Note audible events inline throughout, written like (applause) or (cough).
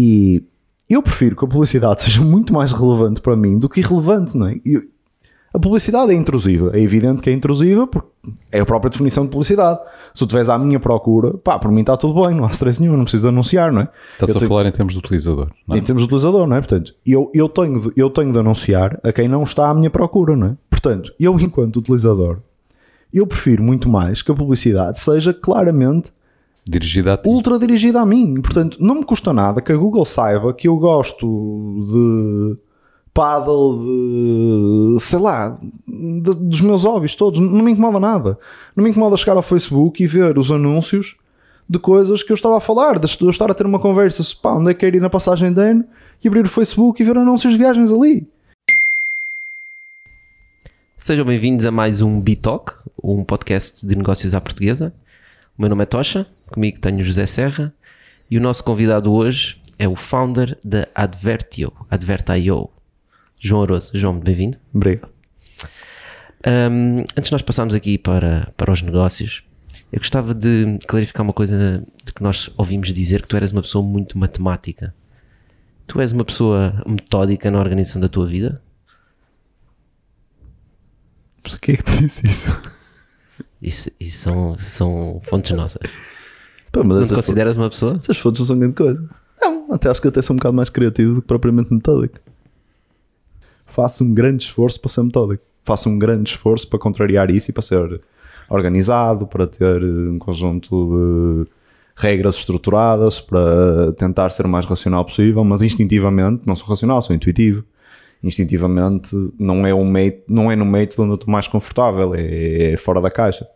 E eu prefiro que a publicidade seja muito mais relevante para mim do que irrelevante, não é? Eu- a publicidade é intrusiva. É evidente que é intrusiva porque é a própria definição de publicidade. Se tu estiveres à minha procura, pá, por mim está tudo bem, não há stress nenhum, não preciso de anunciar, não é? Estás Eu a tenho- falar em termos de utilizador. Não é? em termos de utilizador, não é? Portanto, eu, eu, tenho de, eu tenho de anunciar a quem não está à minha procura, não é? Portanto, eu, (laughs) enquanto utilizador, eu prefiro muito mais que a publicidade seja claramente Dirigida a ti. ultra dirigida a mim. Portanto, não me custa nada que a Google saiba que eu gosto de paddle, de sei lá, de- dos meus hobbies todos. Não me incomoda nada. Não me incomoda chegar ao Facebook e ver os anúncios de coisas que eu estava a falar, de eu estar a ter uma conversa, se, pá, onde é que quero ir na passagem de ano e abrir o Facebook e ver anúncios de viagens ali. Sejam bem-vindos a mais um Bitalk, um podcast de negócios à portuguesa. O meu nome é Tocha, comigo tenho o José Serra e o nosso convidado hoje é o founder da Advertio, Advertio, João Aroso. João, bem-vindo. Obrigado. Um, antes de nós passarmos aqui para, para os negócios, eu gostava de clarificar uma coisa que nós ouvimos dizer que tu eras uma pessoa muito matemática. Tu és uma pessoa metódica na organização da tua vida? Que é que disse isso? Isso, isso são, são fontes nossas. Pá, mas Não te consideras uma pessoa? essas fotos não são grande coisa. Não, até acho que até sou um bocado mais criativo do que propriamente metódico. Faço um grande esforço para ser metódico. Faço um grande esforço para contrariar isso e para ser organizado, para ter um conjunto de regras estruturadas, para tentar ser o mais racional possível, mas instintivamente não sou racional, sou intuitivo. Instintivamente não é, um meio, não é no método onde eu estou mais confortável, é, é fora da caixa.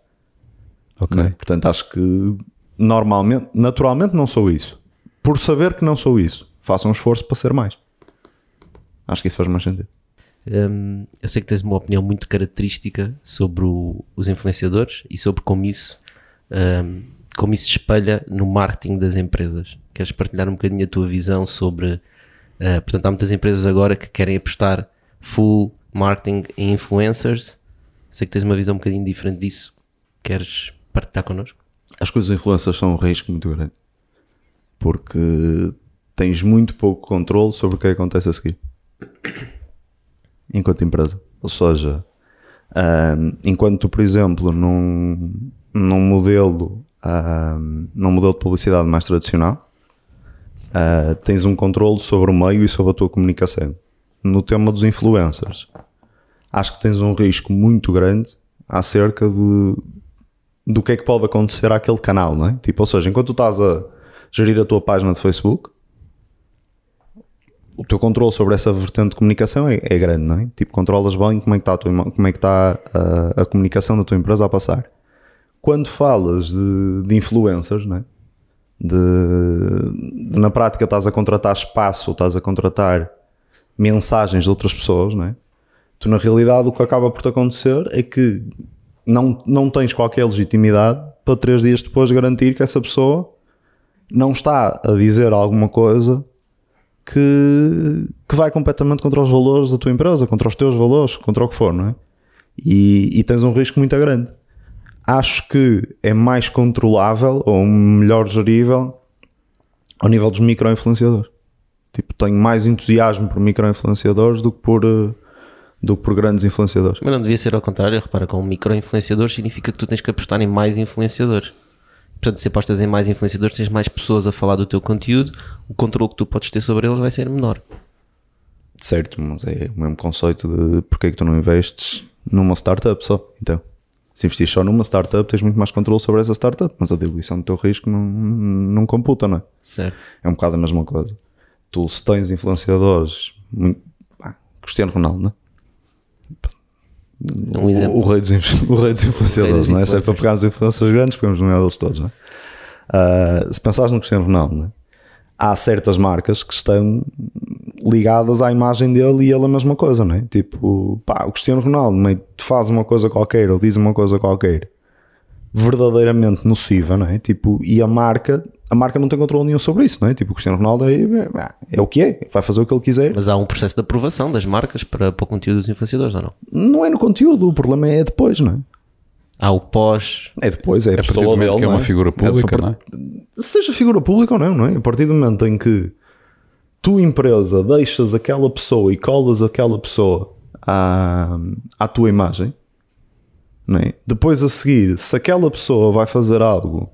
Ok. né? Portanto, acho que normalmente, naturalmente não sou isso. Por saber que não sou isso, faço um esforço para ser mais. Acho que isso faz mais sentido. Hum, eu sei que tens uma opinião muito característica sobre o- os influenciadores e sobre como isso, hum, como isso se espelha no marketing das empresas. Queres partilhar um bocadinho a tua visão sobre. Uh, portanto, há muitas empresas agora que querem apostar full marketing em influencers. Sei que tens uma visão um bocadinho diferente disso. Queres partilhar connosco? As coisas influências são um risco muito grande. Porque tens muito pouco controle sobre o que acontece a seguir. (coughs) Enquanto empresa. Ou seja, ahm, enquanto por exemplo, num, num modelo ahm, num modelo de publicidade mais tradicional, ah, tens um controle sobre o meio e sobre a tua comunicação. No tema dos influencers, acho que tens um risco muito grande acerca de, do que é que pode acontecer àquele canal, não é? Tipo, ou seja, enquanto tu estás a gerir a tua página de Facebook, o teu controle sobre essa vertente de comunicação é, é grande, não é? Tipo, controlas bem como é que está a, tua como é que está a, a comunicação da tua empresa a passar. Quando falas de, de influencers, não é? De, de- na prática estás a contratar espaço, estás a contratar mensagens de outras pessoas, não é? Tu na realidade o que acaba por te acontecer é que não, não tens qualquer legitimidade para três dias depois garantir que essa pessoa não está a dizer alguma coisa que, que vai completamente contra os valores da tua empresa, contra os teus valores, contra o que for, não é? E, e tens um risco muito grande. Acho que é mais controlável ou melhor gerível ao nível dos micro-influenciadores. Tipo, tenho mais entusiasmo por micro-influenciadores do que por, eh, do que por grandes influenciadores. Mas não devia ser ao contrário. Repara, com micro-influenciadores significa que tu tens que apostar em mais influenciadores. Portanto, se apostas em mais influenciadores, tens mais pessoas a falar do teu conteúdo, o controle que tu podes ter sobre eles vai ser menor. Certo, mas é o mesmo conceito de porque é que tu não investes numa startup só. Então, se investir só numa startup, tens muito mais controle sobre essa startup, mas a diluição do teu risco não, não computa, não é? Certo. É um bocado a mesma coisa. Tu, se tens influenciadores, muito, pá, Cristiano Ronaldo, não é? Um exemplo. O, o rei dos, o rei dos influenciadores, não é? Se é para pegar os influenciadores grandes, pegamos no meio deles todos, não é? Ah, se pensares no Cristiano Ronaldo, não é? há certas marcas que estão ligadas à imagem dele e ele a mesma coisa, não é? Tipo, pá, o Cristiano Ronaldo meio faz uma coisa qualquer ou diz uma coisa qualquer verdadeiramente nociva, não é? Tipo, e a marca, a marca não tem controle nenhum sobre isso, não é? Tipo, o Cristiano Ronaldo é, é, é o que é, vai fazer o que ele quiser. Mas há um processo de aprovação das marcas para, para o conteúdo dos influenciadores, ou não? Não é no conteúdo, o problema é depois, não é? Há o pós. É depois, é a pessoa dele, que é não uma figura pública, a, não é? seja figura pública ou não, não é? A partir do momento em que tu, empresa, deixas aquela pessoa e colas aquela pessoa à, à tua imagem, não é? depois a seguir, se aquela pessoa vai fazer algo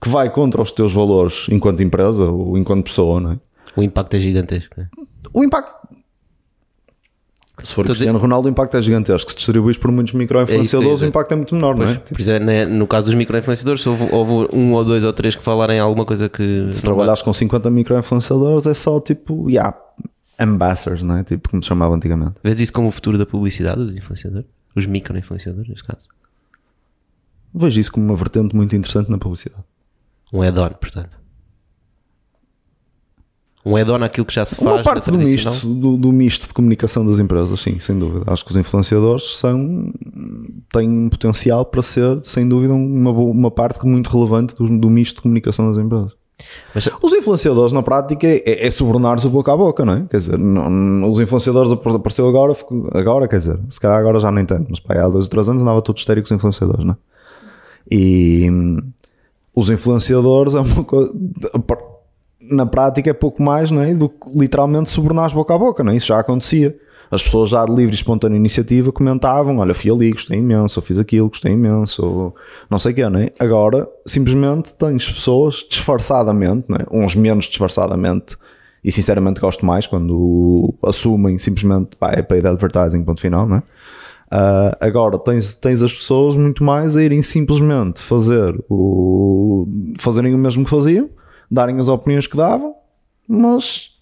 que vai contra os teus valores enquanto empresa ou enquanto pessoa, não é? O impacto é gigantesco. né? o impacto. Se for Estou Cristiano Ronaldo, o impacto é gigantesco. Se distribuis por muitos É isso que eu ia micro-influenciadores, dizer. o impacto é muito menor, não é? Por isso é, né, no caso dos micro-influenciadores, se houve, houve um ou dois ou três que falarem alguma coisa que. Se trabalhares com 50 micro-influenciadores, é só tipo, yeah, ambassadors, não é? Tipo, como se chamava antigamente. Vês isso como o futuro da publicidade, dos influenciadores? Os micro-influenciadores, neste caso. Vejo isso como uma vertente muito interessante na publicidade. Um add-on, portanto. Um add-on àquilo que já se faz. Uma parte do misto, do, do misto de comunicação das empresas, sim, sem dúvida. Acho que os influenciadores são, têm um potencial para ser, sem dúvida, uma, uma parte muito relevante do, do misto de comunicação das empresas. Mas- os influenciadores, na prática, é, é subornar-se o boca a boca, não é? Quer dizer, não- os influenciadores apare- apareceu agora, agora, quer dizer, se calhar agora já nem tanto, mas pá, há dois ou três anos andava todo histérico os influenciadores, não é? E hum, os influenciadores é uma coisa. Na prática é pouco mais não é? do que literalmente subornar boca a boca, não é? Isso já acontecia. As pessoas já de livre e espontânea iniciativa comentavam: Olha, fui ali, gostei imenso, ou fiz aquilo, gostei imenso, ou não sei o quê, não é? Agora, simplesmente tens pessoas disfarçadamente, não é? uns menos disfarçadamente, e sinceramente gosto mais quando assumem simplesmente pá, é paid advertising, ponto final, não é? Ah, agora tens, tens as pessoas muito mais a irem simplesmente fazer o fazerem o mesmo que faziam, darem as opiniões que davam, mas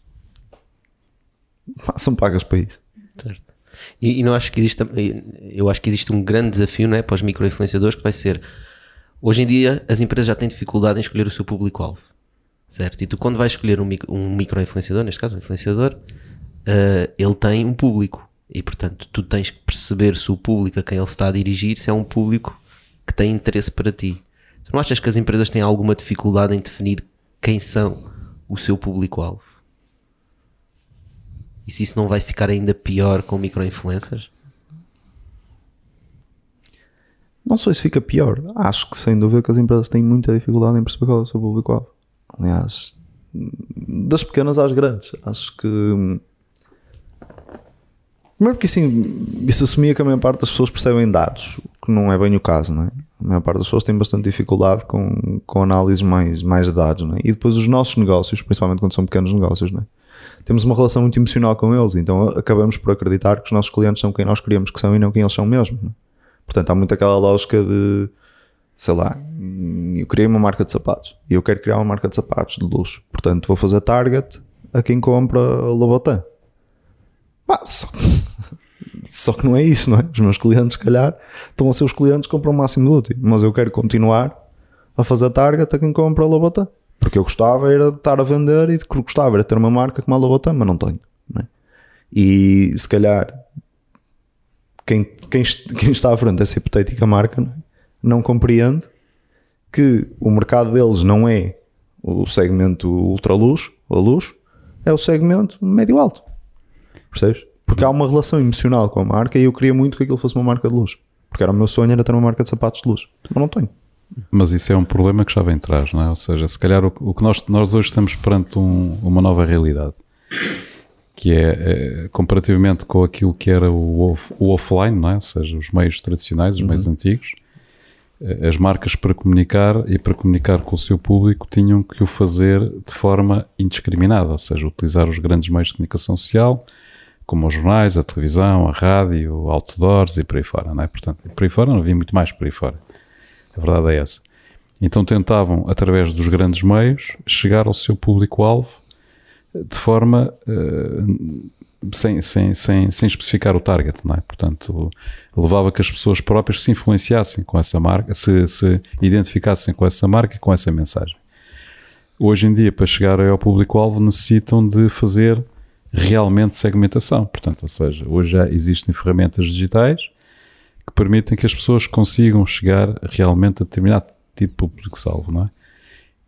são pagas para isso. Certo. E, e não acho que existe, eu acho que existe um grande desafio não é, para os micro-influenciadores que vai ser hoje em dia as empresas já têm dificuldade em escolher o seu público-alvo. Certo? E tu quando vais escolher um, um micro-influenciador, neste caso um influenciador, eh, ele tem um público. E portanto tu tens que perceber se o público a quem ele está a dirigir se é um público que tem interesse para ti. Tu não achas que as empresas têm alguma dificuldade em definir quem são o seu público-alvo? E se isso não vai ficar ainda pior com micro-influencers? Não sei se fica pior. Acho que sem dúvida que as empresas têm muita dificuldade em perceber qual é o seu público-alvo. Aliás, das pequenas às grandes. Acho que. Primeiro porque assim, isso assumia que a maior parte das pessoas percebem dados, o que não é bem o caso, não é? A maior parte das pessoas tem bastante dificuldade com, com análises mais, mais de dados, é? E depois os nossos negócios, principalmente quando são pequenos negócios, é? Temos uma relação muito emocional com eles, então acabamos por acreditar que os nossos clientes são quem nós queríamos que são e não quem eles são mesmo. é? Portanto, há muito aquela lógica de, sei lá, eu criei uma marca de sapatos e eu quero criar uma marca de sapatos de luxo. Portanto, vou fazer target a quem compra Lobotan. Bah, só, que não é isso, não é? Os meus clientes, se calhar, estão a ser os clientes que compram o máximo de útil, mas eu quero continuar a fazer target a quem compra Lobotan. Porque eu gostava era de estar a vender e que gostava era ter uma marca como a Lobotan, mas não tenho. Não é? E se calhar quem, quem, quem está à frente dessa hipotética marca não, é? não compreende que o mercado deles não é o segmento ultra luxo, ou luxo, é o segmento médio-alto. Percebes? Porque há uma relação emocional com a marca e eu queria muito que aquilo fosse uma marca de luxo. Porque era o meu sonho era ter uma marca de sapatos de luxo. Mas não tenho. Mas isso é um problema que já vem atrás, não é? Ou seja, se calhar o, o que nós, nós hoje estamos perante um- uma nova realidade, que é, eh, comparativamente com aquilo que era o, off- o offline, não é? Ou seja, os meios tradicionais, os meios antigos, eh, as marcas para comunicar e para comunicar com o seu público tinham que o fazer de forma indiscriminada, ou seja, utilizar os grandes meios de comunicação social, como os jornais, a televisão, a rádio, outdoors e por aí fora, não é? Portanto, por aí fora não havia muito mais por aí fora. A verdade é essa. Então tentavam, através dos grandes meios, chegar ao seu público-alvo de forma eh, sem, sem, sem, sem especificar o target, não é? Portanto, levava que as pessoas próprias se influenciassem com essa marca, se, se identificassem com essa marca e com essa mensagem. Hoje em dia, para chegar ao público-alvo, necessitam de fazer realmente segmentação. Portanto, ou seja, hoje já existem ferramentas digitais que permitem que as pessoas consigam chegar realmente a determinado tipo de público-alvo, não é?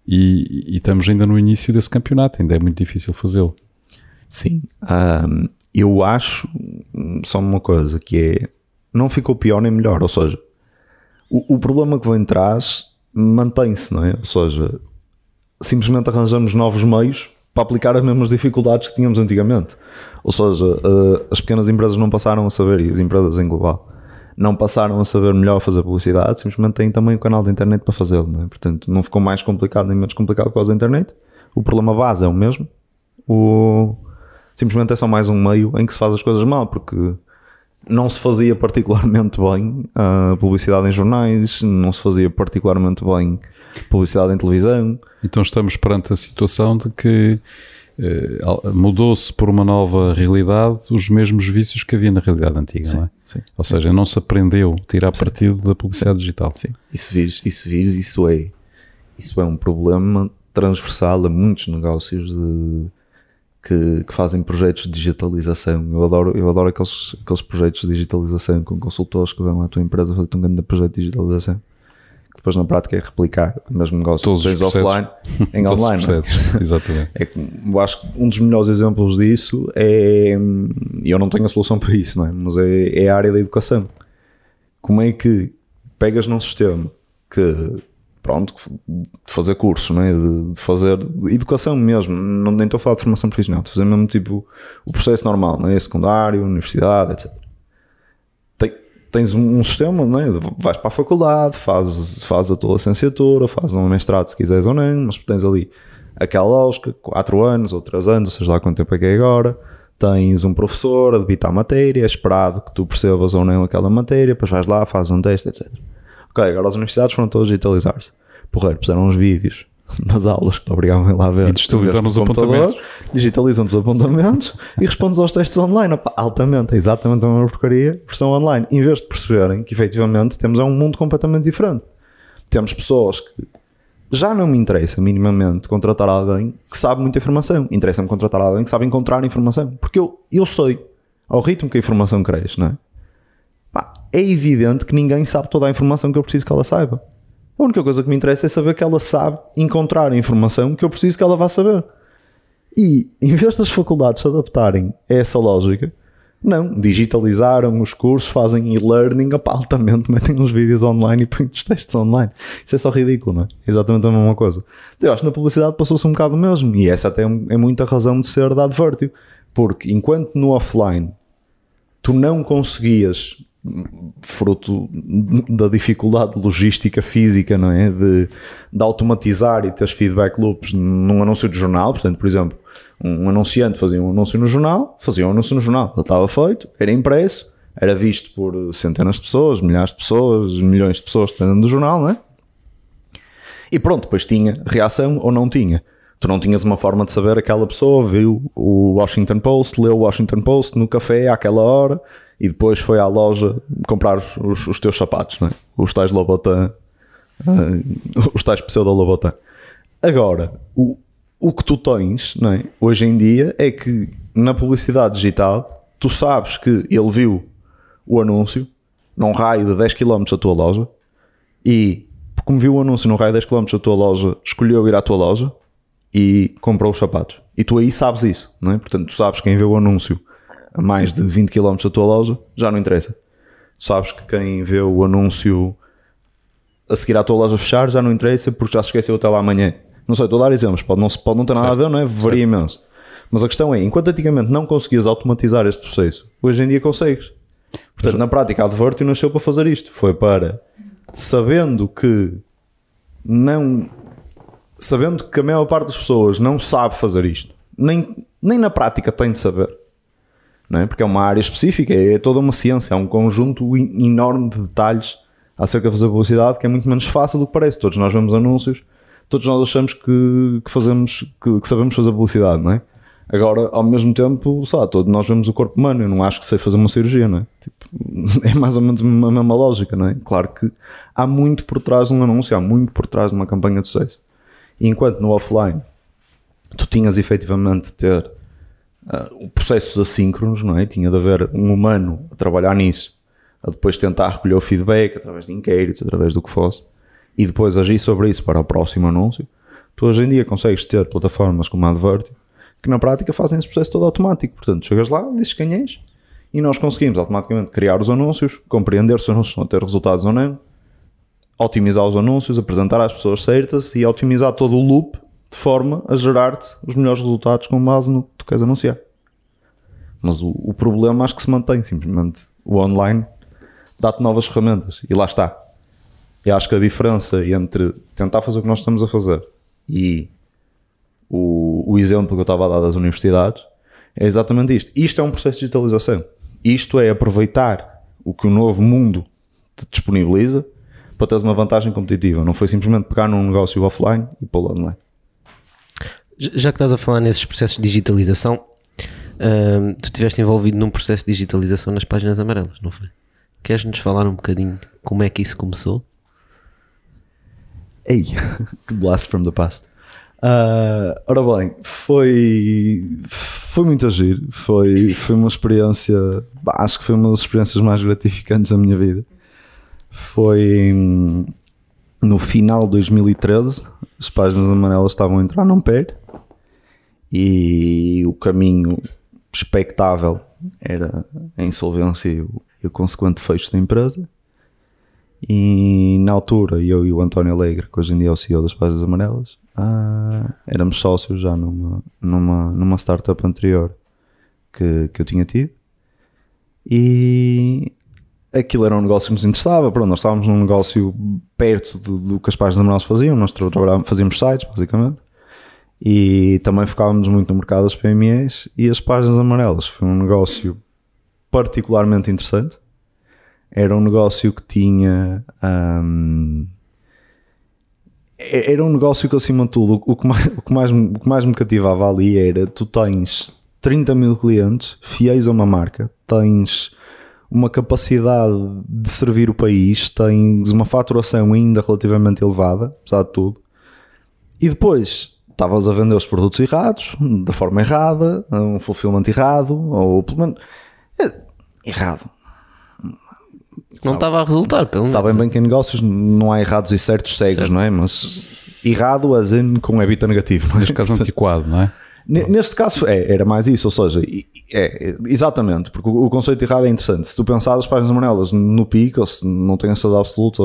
E, e estamos ainda no início desse campeonato, ainda é muito difícil fazê-lo. Sim. Ahm, eu acho só uma coisa que é não ficou pior nem melhor, ou seja, o, o problema que vem atrás mantém-se, não é? Ou seja, simplesmente arranjamos novos meios para aplicar as mesmas dificuldades que tínhamos antigamente. Ou seja, uh, as pequenas empresas não passaram a saber, e as empresas em global, não passaram a saber melhor fazer publicidade, simplesmente têm também o canal da internet para fazê-lo. É? Portanto, não ficou mais complicado nem menos complicado com a internet. O problema base é o mesmo. O... Simplesmente é só mais um meio em que se faz as coisas mal, porque não se fazia particularmente bem a publicidade em jornais, não se fazia particularmente bem publicidade em televisão. Então estamos perante a situação de que eh, mudou-se por uma nova realidade os mesmos vícios que havia na realidade antiga, sim, não é? Sim. Ou seja, não se aprendeu a tirar sim. partido da publicidade digital. Sim. E se vires, vires isso, é, isso é um problema transversal a muitos negócios de, que, que, fazem projetos de digitalização. Eu adoro, eu adoro aqueles, aqueles projetos de digitalização com consultores que vão à tua empresa fazer um grande projeto de digitalização depois na prática é replicar o mesmo negócio Todos que tens offline (laughs) em online. É? (laughs) Exatamente. É que, eu acho que um dos melhores exemplos disso é, e eu não tenho a solução para isso, não é? mas é, é a área da educação. Como é que pegas num sistema que pronto, de fazer curso, não é? de, de fazer educação mesmo, não, nem estou a falar de formação profissional, de fazer mesmo tipo o processo normal, não é? secundário, universidade, etc tens um, sistema, não é? vais para a faculdade, fazes, fazes a tua licenciatura, fazes um mestrado se quiseres ou não, mas tens ali aquela lógica, 4 anos ou 3 anos, seja lá quanto tempo é que é agora, tens um professor a debitar a matéria, é esperado que tu percebas ou não aquela matéria, depois vais lá, fazes um teste, etc. Ok, agora as universidades foram todas digitalizar-se. Porreiro, puseram uns vídeos (laughs) nas aulas que te obrigavam a ir lá ver. E digitalizam os apontamentos. Digitalizam os apontamentos e respondes aos testes online. Opa, altamente, é exatamente a mesma porcaria, versão online. Em vez de perceberem que efetivamente temos um mundo completamente diferente. Temos pessoas que já não me interessa minimamente contratar alguém que sabe muita informação. Interessa-me contratar alguém que sabe encontrar informação. Porque eu, eu sei ao ritmo que a informação cresce, não é? Pá, é evidente que ninguém sabe toda a informação que eu preciso que ela saiba. A única coisa que me interessa é saber que ela sabe encontrar a informação que eu preciso que ela vá saber. E em vez das faculdades se adaptarem a essa lógica, não, digitalizaram os cursos, fazem e-learning, altamente metem uns vídeos online e põem os textos online. Isso é só ridículo, não é? Exatamente a mesma coisa. Eu acho que na publicidade passou-se um bocado mesmo, e essa até é muita razão de ser da Advertio, porque enquanto no offline tu não conseguias fruto da dificuldade logística física, não é? De, de automatizar e ter feedback loops num anúncio de jornal. Portanto, por exemplo, um anunciante fazia um anúncio no jornal, fazia um anúncio no jornal, ele estava feito, era impresso, era visto por centenas de pessoas, milhares de pessoas, milhões de pessoas, dependendo do jornal, não é? E pronto, depois tinha reação ou não tinha. Tu não tinhas uma forma de saber aquela pessoa viu o Washington Post, leu o Washington Post no café àquela hora e depois foi à loja comprar os, os, os teus sapatos, é? os tais Lobotan, uh, os tais pseudo Lobotan. Agora, o, o que tu tens é? hoje em dia é que na publicidade digital tu sabes que ele viu o anúncio num raio de 10 km da tua loja e como viu o anúncio num raio de 10 km da tua loja, escolheu ir à tua loja e comprou os sapatos. E tu aí sabes isso, não é? Portanto, tu sabes quem vê o anúncio a mais de 20 km da tua loja, já não interessa. Sabes que quem vê o anúncio a seguir à tua loja fechar já não interessa porque já se esqueceu até lá amanhã. Não sei, estou a dar exemplos, pode não, pode não ter nada certo. a ver, não é? Varia certo. imenso. Mas a questão é, enquanto antigamente não conseguias automatizar este processo, hoje em dia consegues. Portanto, na prática, a Advertio nasceu para fazer isto. Foi para, sabendo que não... Sabendo que a maior parte das pessoas não sabe fazer isto, nem, nem na prática tem de saber não é? porque é uma área específica, é toda uma ciência, é um conjunto enorme de detalhes acerca de fazer publicidade que é muito menos fácil do que parece. Todos nós vemos anúncios, todos nós achamos que, que fazemos, que, que, sabemos fazer publicidade, não é? Agora, ao mesmo tempo, sabe, todos nós vemos o corpo humano, eu não acho que sei fazer uma cirurgia, não é? Tipo, (laughs) é mais ou menos a mesma lógica, não é? Claro que há muito por trás de um anúncio, há muito por trás de uma campanha de sucesso. Enquanto no offline tu tinhas efetivamente de ter uh, processos assíncronos, não é? Tinha de haver um humano a trabalhar nisso, a depois tentar recolher o feedback através de inquéritos, através do que fosse, e depois agir sobre isso para o próximo anúncio. Tu hoje em dia consegues ter plataformas como a Advertio que na prática fazem esse processo todo automático. Portanto, chegas lá, dizes quem és, e nós conseguimos automaticamente criar os anúncios, compreender se os anúncios estão a ter resultados ou não, otimizar os anúncios, apresentar às pessoas certas e otimizar todo o loop de forma a gerar-te os melhores resultados com base no que tu queres anunciar. Mas o, o problema acho que se mantém, simplesmente o online dá-te novas ferramentas e lá está. E acho que a diferença entre tentar fazer o que nós estamos a fazer e o, o exemplo que eu estava a dar das universidades é exatamente isto. Isto é um processo de digitalização. Isto é aproveitar o que o novo mundo te disponibiliza para teres uma vantagem competitiva. Não foi simplesmente pegar num negócio offline e pô-lo online. Já que estás a falar nesses processos de digitalização, tu estiveste envolvido num processo de digitalização nas páginas amarelas, não foi? Queres-nos falar um bocadinho como é que isso começou? Ei, (laughs) blast from the past. Uh, ora bem, foi, foi muito agir, foi, foi uma experiência, acho que foi uma das experiências mais gratificantes da minha vida. Foi hum, no final de 2013, as páginas amarelas estavam a entrar num pé e o caminho expectável era a insolvência e o, e o consequente fecho da empresa. E na altura, eu e o António Alegre, que hoje em dia é o CEO das Páginas Amarelas, ah, éramos sócios já numa, numa, numa startup anterior que, que eu tinha tido. E aquilo era um negócio que nos interessava. Pronto, nós estávamos num negócio perto do, do que as Páginas Amarelas faziam. Nós fazíamos sites, basicamente. E também focávamos muito no mercado das PMEs. E as Páginas Amarelas foi um negócio particularmente interessante era um negócio que tinha. Um, era um negócio que, acima de tudo, o que, mais, o, que mais, o que mais me cativava ali era: tu tens 30 mil clientes fiéis a uma marca, tens uma capacidade de servir o país, tens uma faturação ainda relativamente elevada, apesar de tudo, e depois estavas a vender os produtos errados, da forma errada, um fulfillment errado, ou pelo menos. É, errado não estava a resultar, pelo menos. Sabem bem que em negócios não há errados e certos cegos, certo. não é? Mas errado, as in com EBITDA negativo. Neste caso, antiquado, não é? Neste caso é, era mais isso, ou seja, é, exatamente, porque o, conceito errado é interessante. Se tu pensares as páginas amarelas no pico, ou se não tens a absoluta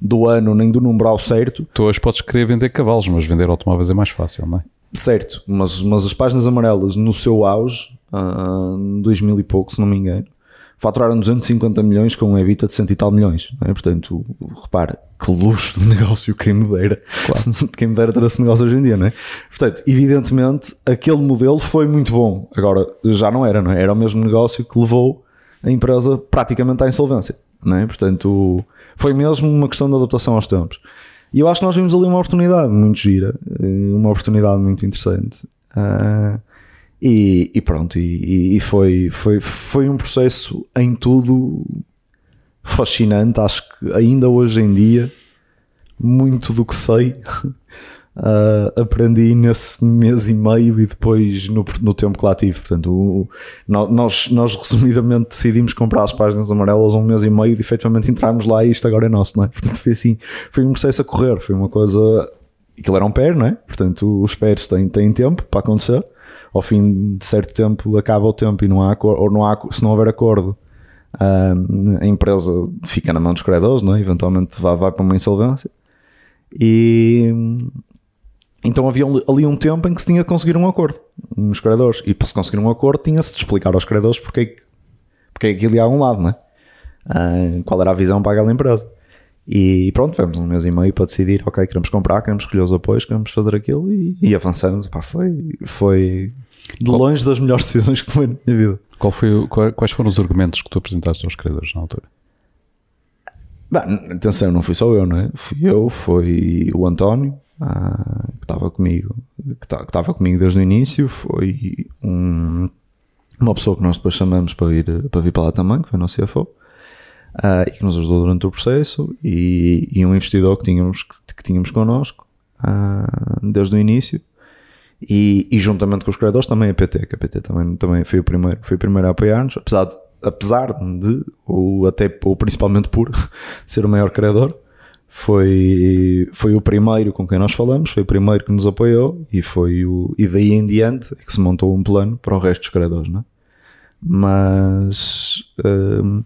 do ano nem do numeral certo. Tu hoje podes querer vender cavalos, mas vender automóveis é mais fácil, não é? Certo, mas, mas as páginas amarelas no seu auge, uh, 2000 e pouco, se não me engano, faturaram 250 milhões com um EBITDA de 100 e tal milhões. É? Portanto, repara, que luxo de (laughs) negócio, quem me dera. Claro. (laughs) quem me dera ter esse negócio hoje em dia, não é? Portanto, evidentemente, aquele modelo foi muito bom. Agora, já não era, não é? Era o mesmo negócio que levou a empresa praticamente à insolvência, não é? Portanto, foi mesmo uma questão de adaptação aos tempos. E eu acho que nós vimos ali uma oportunidade muito gira, eh, uma oportunidade muito interessante. Uh, e, e pronto, e, e, foi, foi, foi um processo em tudo fascinante. Acho que ainda hoje em dia, muito do que sei, uh, (laughs) aprendi nesse mês e meio e depois no, no tempo que lá tive. Portanto, o, nós, nós resumidamente decidimos comprar as páginas amarelas um mês e meio e efetivamente entrarmos lá e isto agora é nosso, não é? Portanto, foi assim, foi um processo a correr, foi uma coisa. Aquilo era um pé, não é? Portanto, os pés têm, têm tempo para acontecer ao fim de certo tempo acaba o tempo e não há ou não há, se não houver acordo, a empresa fica na mão dos credores, não é? eventualmente vai, vai para uma insolvência. E então havia ali um tempo em que se tinha de conseguir um acordo nos credores. E para se conseguir um acordo, tinha-se de explicar aos credores porque, é porque é aquilo ia a um lado, não é? Qual era a visão para aquela empresa. E pronto, tivemos um mês e meio para decidir, ok, queremos comprar, queremos escolher os apoios, queremos fazer aquilo e, e avançamos. Pá, foi, foi de longe das melhores decisões que tomei na minha vida. Qual foi, quais foram os argumentos que tu apresentaste aos credores na altura? Bem, atenção, não fui só eu, não é? Fui eu, foi o António, ah, que estava comigo, que estava comigo desde o início, foi um, uma pessoa que nós depois chamamos para vir para, vir para lá também, que foi o nosso CFO uh, e que nos ajudou durante o processo, e, e um investidor que tínhamos, que, que tínhamos connosco uh, desde o início. E, e, juntamente com os criadores também a PT, que a PT também, também foi o primeiro, foi o primeiro a apoiar-nos, apesar de, apesar de, ou até, ou principalmente por (laughs) ser o maior criador, foi, foi o primeiro com quem nós falamos, foi o primeiro que nos apoiou e foi o, e daí em diante é que se montou um plano para o resto dos criadores, não é? mas um,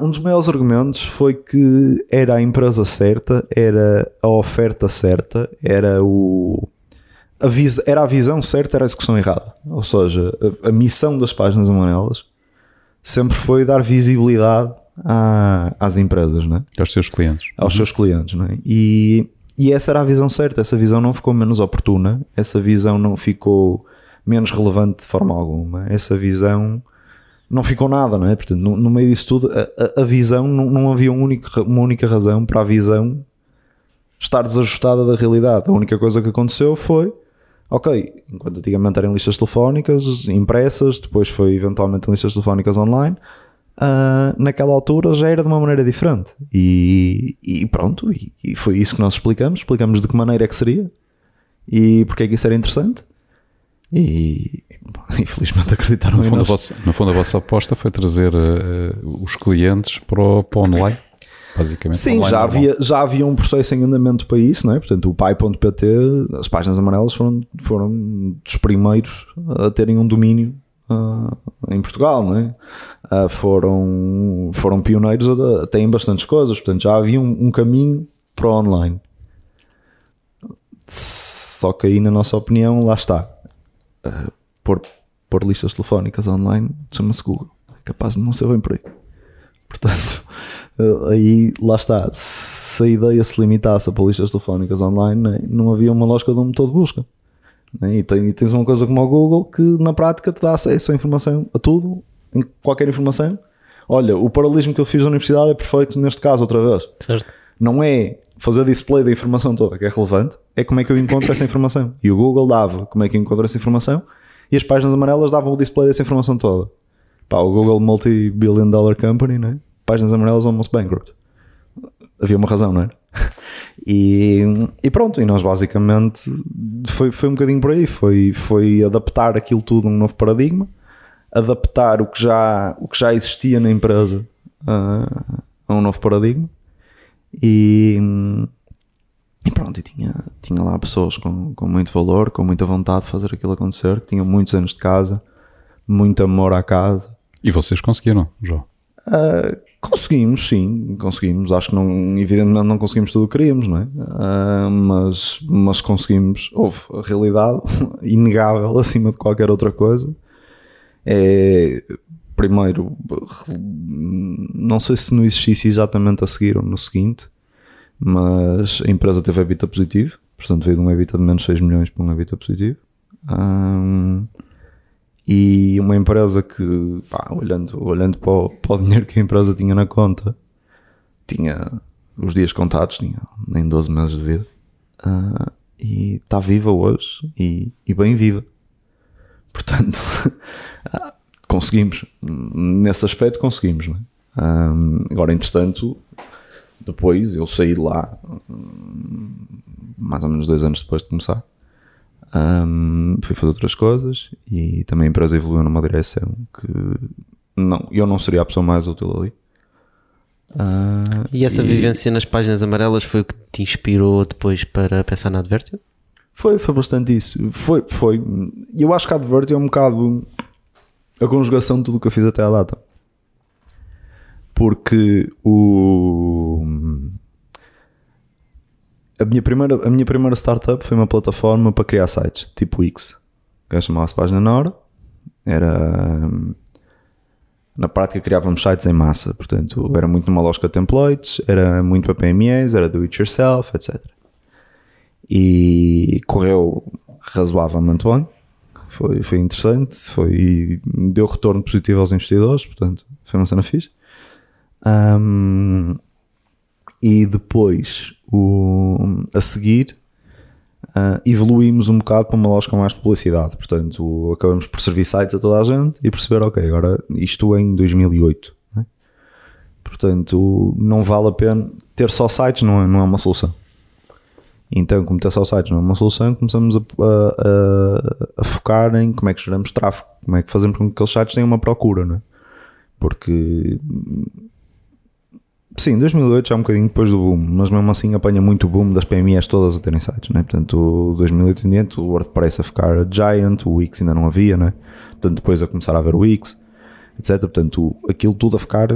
um dos maiores argumentos foi que era a empresa certa, era a oferta certa, era o a era a visão certa, era a execução errada. Ou seja, a, a missão das páginas amarelas sempre foi dar visibilidade à- às empresas, né? Aos seus clientes. aos seus clientes. Né? E, e essa era a visão certa. Essa visão não ficou menos oportuna, essa visão não ficou menos relevante de forma alguma. Essa visão não ficou nada, não é? Portanto, no, no meio disso tudo, a, a- a visão não, não havia um único, uma única razão para a visão estar desajustada da realidade. A única coisa que aconteceu foi, ok, enquanto antigamente eram listas telefónicas impressas, depois foi eventualmente listas telefónicas online, ah, naquela altura já era de uma maneira diferente. E, e pronto, e, e foi isso que nós explicamos. Explicamos de que maneira é que seria e porque é que isso era interessante. E (laughs) infelizmente acreditaram No fundo, a nós. vossa, no fundo, a vossa aposta foi trazer eh, os clientes para o, para o online, basicamente. Sim, já havia, já havia um processo em andamento para isso, não é? Portanto, o pai.pt, as páginas amarelas foram, foram dos primeiros a terem um domínio ah, em Portugal, não é? Ah, foram, foram pioneiros em bastantes coisas, portanto, já havia um, um caminho para o online. Só que aí, na nossa opinião, lá está. Ah, pôr, pôr listas telefónicas online chama-se Google. É capaz de não ser bem por aí. Portanto, aí lá está. Se a ideia se limitasse a listas telefónicas online, né, não havia uma lógica de um motor de busca. né? E, tem- tens uma coisa como o Google que na prática te dá acesso à informação, a tudo, em qualquer informação. Olha, o paralelismo que eu fiz na universidade é perfeito neste caso, outra vez. Certo. Não é fazer display da informação toda que é relevante, é como é que eu encontro essa informação. E o Google dava como é que eu encontro essa informação e as páginas amarelas davam o display dessa informação toda. Pá, o Google multi-billion dollar company, né? Páginas amarelas almost bankrupt. Havia uma razão, não é? (laughs) E, e pronto, e nós basicamente foi, foi um bocadinho por aí, foi, foi adaptar aquilo tudo a um novo paradigma, adaptar o que já, o que já existia na empresa ah, a um novo paradigma e, e pronto, e tinha, tinha lá pessoas com, com muito valor, com muita vontade de fazer aquilo acontecer, que tinham muitos anos de casa, muito amor à casa. E vocês conseguiram, João. Ah, conseguimos, sim, conseguimos. Acho que não, evidentemente não conseguimos tudo o que queríamos, não é? Ah, mas, mas conseguimos. Houve a realidade (laughs) inegável acima de qualquer outra coisa. É, primeiro, não sei se não existisse exatamente a seguir ou no seguinte, mas a empresa teve EBITDA positivo, portanto veio de um EBITDA de menos 6 milhões para um EBITDA positivo. Ah, e uma empresa que, pá, olhando, olhando para o, para o dinheiro que a empresa tinha na conta, tinha os dias contados, tinha nem 12 meses de vida, Ah, e está viva hoje e, e bem viva. Portanto, (laughs) ah, conseguimos, nesse aspecto conseguimos. Não é? Ah, agora, entretanto, depois eu saí de lá, hum, mais ou menos dois anos depois de começar. Um, fui fazer outras coisas e também a empresa evoluiu numa direção que não, eu não seria a pessoa mais útil ali. Ah, E essa vivência nas páginas amarelas foi o que te inspirou depois para pensar na Advertio? Foi, foi bastante isso. Foi, foi. E eu acho que a Advertio é um bocado a conjugação de tudo o que eu fiz até à data. Porque o. A minha, primeira, a minha primeira startup foi uma plataforma para criar sites, tipo Wix. Que chamava-se Página Nora. Era. Na prática criávamos sites em massa, portanto era muito numa lógica de templates, era muito para PMEs, era do it yourself, etc e correu razoavelmente bem. Foi, foi interessante, foi, deu retorno positivo aos investidores, portanto, foi uma cena fixe. Um, e depois, o, a seguir, ah, evoluímos um bocado para uma lógica mais de publicidade. Portanto, acabamos por servir sites a toda a gente e perceber, ok, agora isto em 2008. né? Portanto, não vale a pena ter só sites, não é, não é uma solução. Então, como ter só sites não é uma solução, começamos a, a- a- a focar em como é que geramos tráfego, como é que fazemos com que aqueles sites tenham uma procura, não é? Porque, sim, 2008 já é um bocadinho depois do boom, mas mesmo assim apanha muito o boom das PMEs todas a terem sites, não é? Portanto, o 2008 em diante, o WordPress a ficar giant, o Wix ainda não havia, não é? Portanto, depois a começar a haver o Wix, etc. Portanto, aquilo tudo a ficar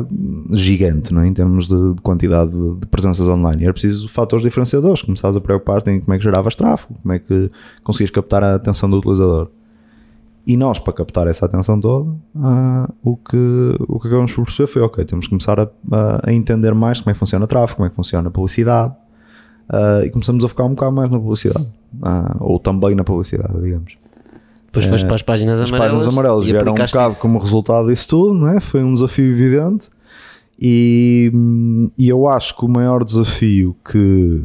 gigante, não é? em termos de, de quantidade de, de, presenças online. E era preciso fatores diferenciadores, começares a preocupar-te em como é que geravas tráfego, como é que conseguias captar a atenção do utilizador. E nós, para captar essa atenção toda, uh, o, que, o que acabamos por perceber foi: ok, temos que começar a, a, entender mais como é que funciona o tráfego, como é que funciona a publicidade, uh, e começamos a focar um bocado mais na publicidade, uh, ou também na publicidade, digamos. Depois foste para as páginas as amarelas. As páginas amarelas vieram um bocado isso. como resultado disso tudo, não é? foi um desafio evidente. E, e eu acho que o maior desafio que,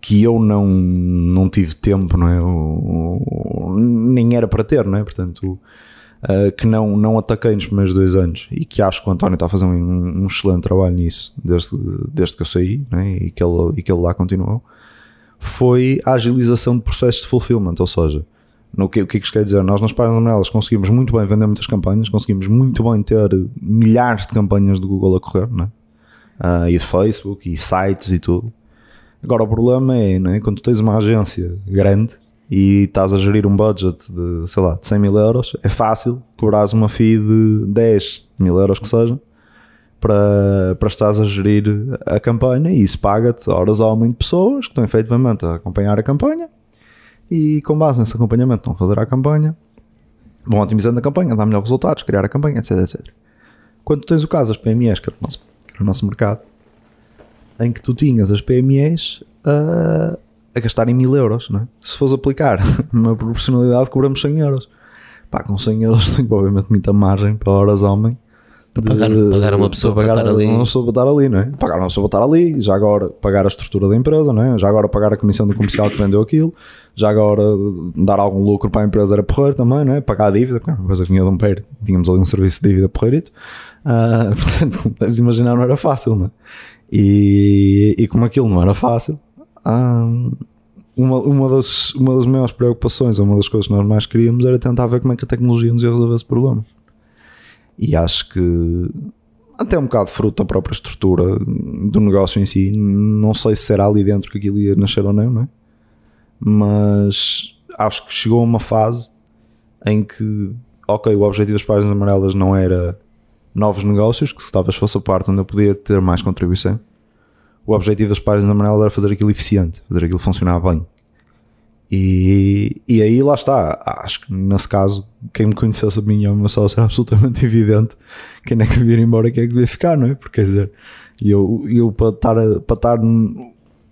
que eu não, não tive tempo, não é? O, nem era para ter, não é? Portanto, uh, que não, não ataquei nos primeiros dois anos e que acho que o António está a fazer um, um excelente trabalho nisso desde, desde que eu saí é? e, que ele, e que ele lá continuou, foi a agilização de processos de fulfillment, ou seja, no que, o que é que isto quer dizer? Nós nas páginas amarelas conseguimos muito bem vender muitas campanhas, conseguimos muito bem ter milhares de campanhas do Google a correr, né? Uh, e de Facebook, e sites e tudo. Agora o problema é, né, quando tu tens uma agência grande e estás a gerir um budget de, sei lá, de 100 mil euros, é fácil cobrares uma fee de 10 mil euros que seja para, para estás a gerir a campanha e isso paga-te horas ao aumento de pessoas que estão efetivamente a acompanhar a campanha e com base nesse acompanhamento vão fazer a campanha, vão otimizando a campanha, dar melhores resultados, criar a campanha, etc, etc. Quando tens o caso das PMEs, que era o nosso, era o nosso mercado, em que tu tinhas as PMEs a, a gastarem mil euros, não é? se fores aplicar (laughs) uma proporcionalidade, cobramos 100 euros. Pá, com 100 euros (laughs) tem obviamente muita margem para horas homem para pagar, pagar uma pessoa para, pagar, estar ali. Uma pessoa para estar ali, não é? Pagar uma pessoa para estar ali, já agora pagar a estrutura da empresa, não é? Já agora pagar a comissão do comercial que vendeu aquilo, já agora dar algum lucro para a empresa era porrer também, não é? Pagar a dívida, era uma coisa que vinha de um pé, tínhamos ali um serviço de dívida porreirito. Uh, (laughs) portanto, como deves imaginar, não era fácil, não é? E, e como aquilo não era fácil, uma, uma, das, uma das maiores preocupações, uma das coisas que nós mais queríamos era tentar ver como é que a tecnologia nos ia resolver esse problema. E acho que até um bocado fruto da própria estrutura do negócio em si. Não sei se será ali dentro que aquilo ia nascer ou não, não é? Mas acho que chegou a uma fase em que, ok, o objetivo das páginas amarelas não era novos negócios, que se talvez fosse a parte onde eu podia ter mais contribuição. O objetivo das páginas amarelas era fazer aquilo eficiente, fazer aquilo funcionar bem. E, e aí lá está, acho que nesse caso, quem me conhecesse a mim e ao meu sócio era absolutamente (laughs) evidente quem é que devia ir embora e quem é que devia ficar, não é? Porque quer dizer, eu, eu para, estar, para estar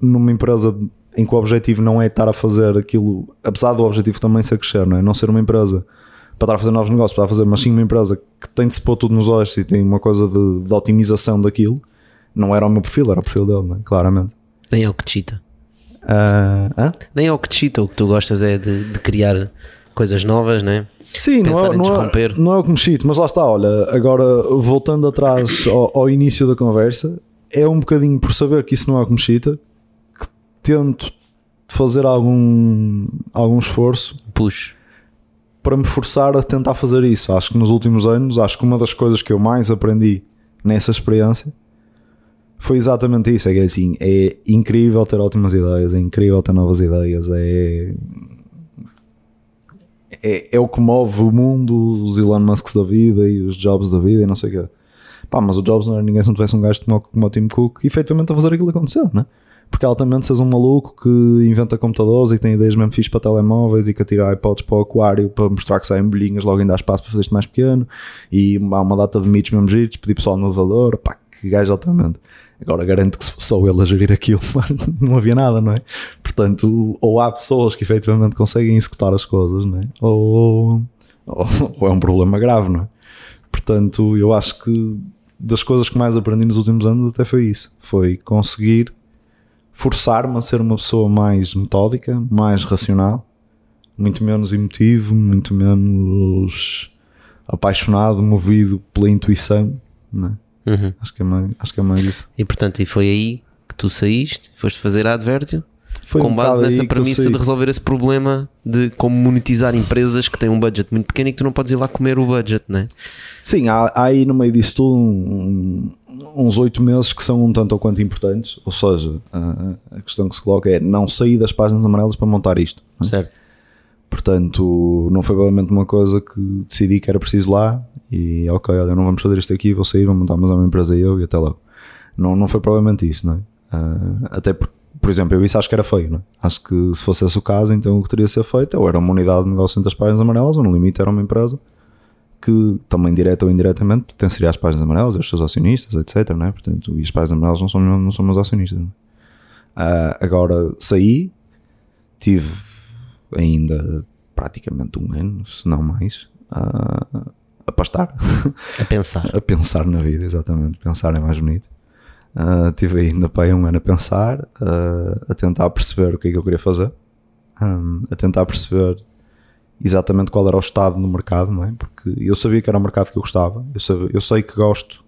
numa empresa em que o objetivo não é estar a fazer aquilo, apesar do objetivo também ser crescer, não é? Não ser uma empresa para estar a fazer novos negócios, para fazer, mas sim uma empresa que tem de se pôr tudo nos olhos e tem uma coisa de, de otimização daquilo, não era o meu perfil, era o perfil dele, não é? claramente. Nem é o que te chita. Uh, Nem é o que te chita, o que tu gostas é de, de criar coisas novas, né? Sim, não é, não, é, não é o que me chito, mas lá está, olha, agora voltando atrás (coughs) ao, ao, início da conversa, é um bocadinho por saber que isso não é o que me chita, que tento fazer algum, algum esforço Push. Para me forçar a tentar fazer isso. Acho que nos últimos anos, acho que uma das coisas que eu mais aprendi nessa experiência foi exatamente isso. É que é assim, é incrível ter ótimas ideias, é incrível ter novas ideias, é. É, é o que move o mundo, os Elon Musks da vida e os Jobs da vida e não sei o quê. Pá, mas o Jobs não era ninguém se não tivesse um gajo como, como o Tim Cook efetivamente a fazer aquilo acontecer, né? Porque altamente és um maluco que inventa computadores e que tem ideias mesmo fixas para telemóveis e que atira iPods para o aquário para mostrar que saem bolhinhas, logo ainda há espaço para fazer isto mais pequeno e há uma data de mitos mesmo giros, pedir pessoal no elevador, pá, que gajo altamente. Agora garanto que se fosse só ele a gerir aquilo, (laughs) não havia nada, não é? Portanto, ou há pessoas que efetivamente conseguem executar as coisas, não é? Ou, ou, ou é um problema grave, não é? Portanto, eu acho que das coisas que mais aprendi nos últimos anos até foi isso. Foi conseguir forçar-me a ser uma pessoa mais metódica, mais racional, muito menos emotivo, muito menos apaixonado, movido pela intuição, não é? Uhum. Acho, que é mais, acho que é mais isso. E portanto, e foi aí que tu saíste, foste fazer a Advertio? Foi com um base nessa premissa de resolver esse problema de como monetizar empresas que têm um budget muito pequeno e que tu não podes ir lá comer o budget, não é? Sim, há, há aí no meio disso tudo um, uns oito meses que são um tanto ou quanto importantes, ou seja, a, questão que se coloca é não sair das páginas amarelas para montar isto. É? Certo. Portanto, não foi provavelmente uma coisa que decidi que era preciso lá E ok, olha, não vamos fazer isto aqui, vou sair, vou montar mais uma empresa eu e até logo. Não, não foi provavelmente isso, não é? Uh, até porque, por exemplo, eu isso acho que era feio, não é? Acho que se fosse esse o caso, então o que teria de ser feito ou era uma unidade de negócio entre as páginas amarelas, ou no limite era uma empresa que também direta ou indiretamente pertenceria às páginas amarelas, aos seus acionistas, etc. Não é? Portanto, e as páginas amarelas não são, não são meus acionistas. Não é? uh, agora saí, tive ainda praticamente um ano, se não mais, uh, a pastar. A pensar. (laughs) a pensar na vida, exatamente. Pensar é mais bonito. Uh, tive ainda para um ano a pensar, uh, a tentar perceber o que é que eu queria fazer, um, a tentar perceber exatamente qual era o estado no mercado, não é? Porque eu sabia que era o mercado que eu gostava, eu, sabia, eu sei que gosto.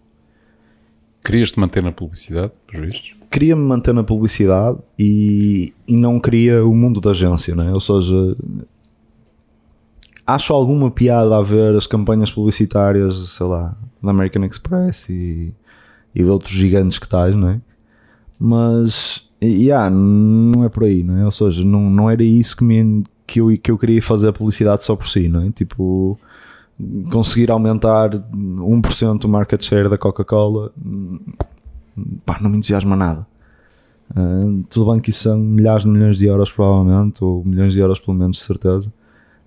Querias-te manter na publicidade, por vistos? Queria-me manter na publicidade e, e não queria o mundo da agência, não é? Ou seja, acho alguma piada a ver as campanhas publicitárias, sei lá, da American Express e e de outros gigantes que tais, não é? Mas, yeah, não é por aí, não é? Ou seja, não, não era isso que, me, que, eu, que eu queria fazer a publicidade só por si, não é? Tipo, conseguir aumentar 1% o market share da Coca-Cola, pá, não me entusiasma nada. Uh, tudo bem que isso são milhares de milhões de euros, provavelmente, ou milhões de euros, pelo menos, de certeza.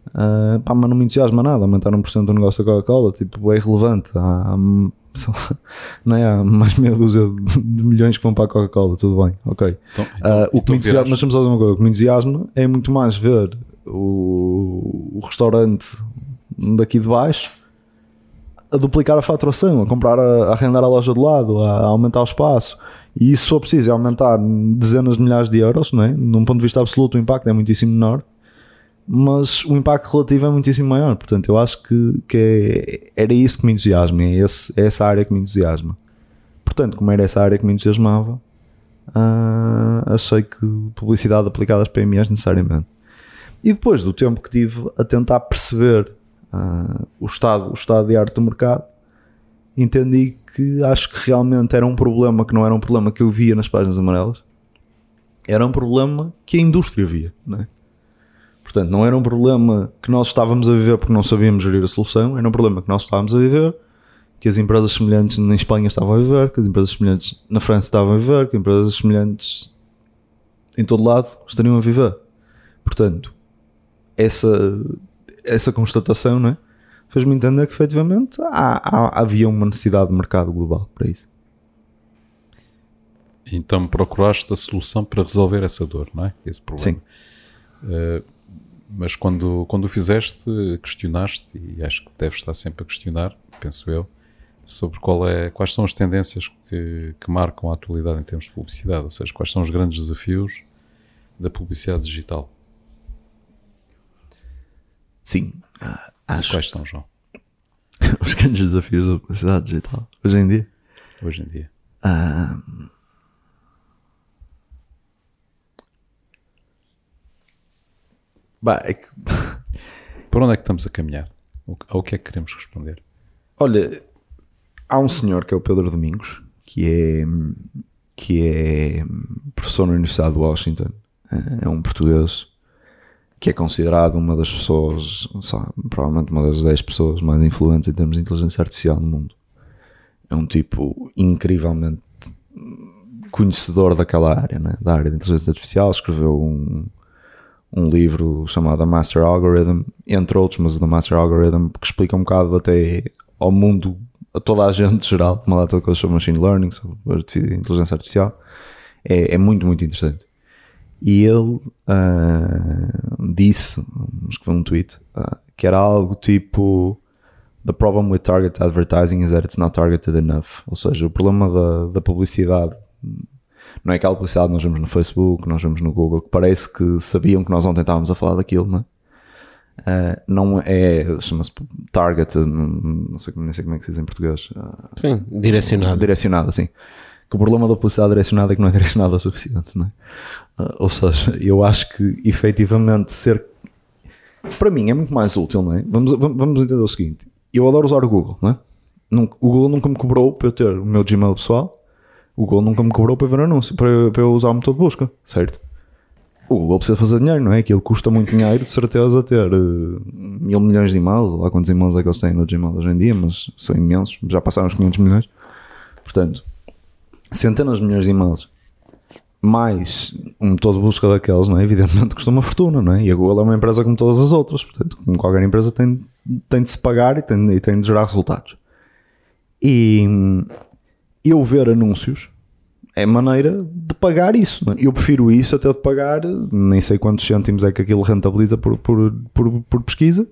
Uh, pá, mas não me entusiasma nada aumentar 1% do negócio da Coca-Cola, tipo, é irrelevante. Há, há (laughs) não é? Há mais meia dúzia de milhões que vão para a Coca-Cola, tudo bem, ok. Então, então, uh, o que então me entusiasma, mas vamos uma coisa, o que me entusiasma é muito mais ver o, o restaurante daqui de baixo a duplicar a faturação, a comprar, a, a arrendar a loja do lado, a, a aumentar o espaço. E isso, se for preciso, é aumentar dezenas de milhares de euros, não é? num ponto de vista absoluto, o impacto é muitíssimo menor mas o impacto relativo é muitíssimo maior. Portanto, eu acho que, que é, era isso que me entusiasma, é, esse, é essa área que me entusiasma. Portanto, como era essa área que me entusiasmava, uh, achei que publicidade aplicada às PMEs necessariamente. E depois do tempo que tive a tentar perceber uh, o, estado, o estado de arte do mercado, entendi que acho que realmente era um problema que não era um problema que eu via nas páginas amarelas, era um problema que a indústria via. É? Portanto, não era um problema que nós estávamos a viver porque não sabíamos gerir a solução, era um problema que nós estávamos a viver, que as empresas semelhantes na Espanha estavam a viver, que as empresas semelhantes na França estavam a viver, que as empresas semelhantes em todo lado estariam a viver. Portanto, essa, essa constatação né, fez-me entender que efetivamente há, há, havia uma necessidade de mercado global para isso. Então procuraste a solução para resolver essa dor, não é? Esse problema. Sim. Uh, mas quando, quando o fizeste, questionaste, e acho que deves estar sempre a questionar, penso eu, sobre qual é, quais são as tendências que, que marcam a atualidade em termos de publicidade, ou seja, quais são os grandes desafios da publicidade digital. Sim, acho. E quais são, João? (laughs) os grandes desafios da publicidade digital, hoje em dia? Hoje em dia. Uh, Bah, é que... (laughs) Por onde é que estamos a caminhar? Ao que é que queremos responder? Olha, há um senhor que é o Pedro Domingos, que é, que é professor na Universidade de Washington, é um português que é considerado uma das pessoas, sabe, provavelmente uma das 10 pessoas mais influentes em termos de inteligência artificial no mundo. É um tipo incrivelmente conhecedor daquela área, né? da área de inteligência artificial. Escreveu um, um livro chamado Master Algorithm, entre outros, mas o da Master Algorithm, que explica um bocado até ao mundo, a toda a gente (laughs) geral, uma data de coisas sobre machine learning, sobre inteligência artificial. É, é muito, muito interessante. E ele uh, disse, escreveu um tweet, uh, que era algo tipo The problem with target advertising is that it's not targeted enough. Ou seja, o problema da, da publicidade não é aquela publicidade que nós vemos no Facebook, nós vemos no Google, que parece que sabiam que nós ontem estávamos a falar daquilo, não é? Uh, não é, chama-se target, não sei, nem sei como é que se diz em português. Sim, direcionado. Direcionado, sim. Que o problema da publicidade direcionada é que não é direcionada o suficiente, não é? Uh, ou seja, eu acho que efetivamente ser. Para mim é muito mais útil, não é? Vamos, vamos entender o seguinte: eu adoro usar o Google, não é? O Google nunca me cobrou para eu ter o meu Gmail pessoal o Google nunca me cobrou para ver anúncio, para, para eu usar o motor de busca, certo? o Google precisa fazer dinheiro, não é? Aquilo custa muito dinheiro, de certeza, ter uh, mil milhões de e-mails, lá quantos e-mails é que eles têm no Gmail hoje em dia, mas são imensos, já passaram os 500 milhões. Portanto, centenas de milhões de e-mails, mais um motor de busca daqueles, não é? Evidentemente custa uma fortuna, não é? E a Google é uma empresa como todas as outras, portanto, como qualquer empresa tem, tem de se pagar e tem, e tem de gerar resultados. E eu ver anúncios é maneira de pagar isso. é? Eu prefiro isso até de pagar, nem sei quantos cêntimos é que aquilo rentabiliza por, por, por, por pesquisa,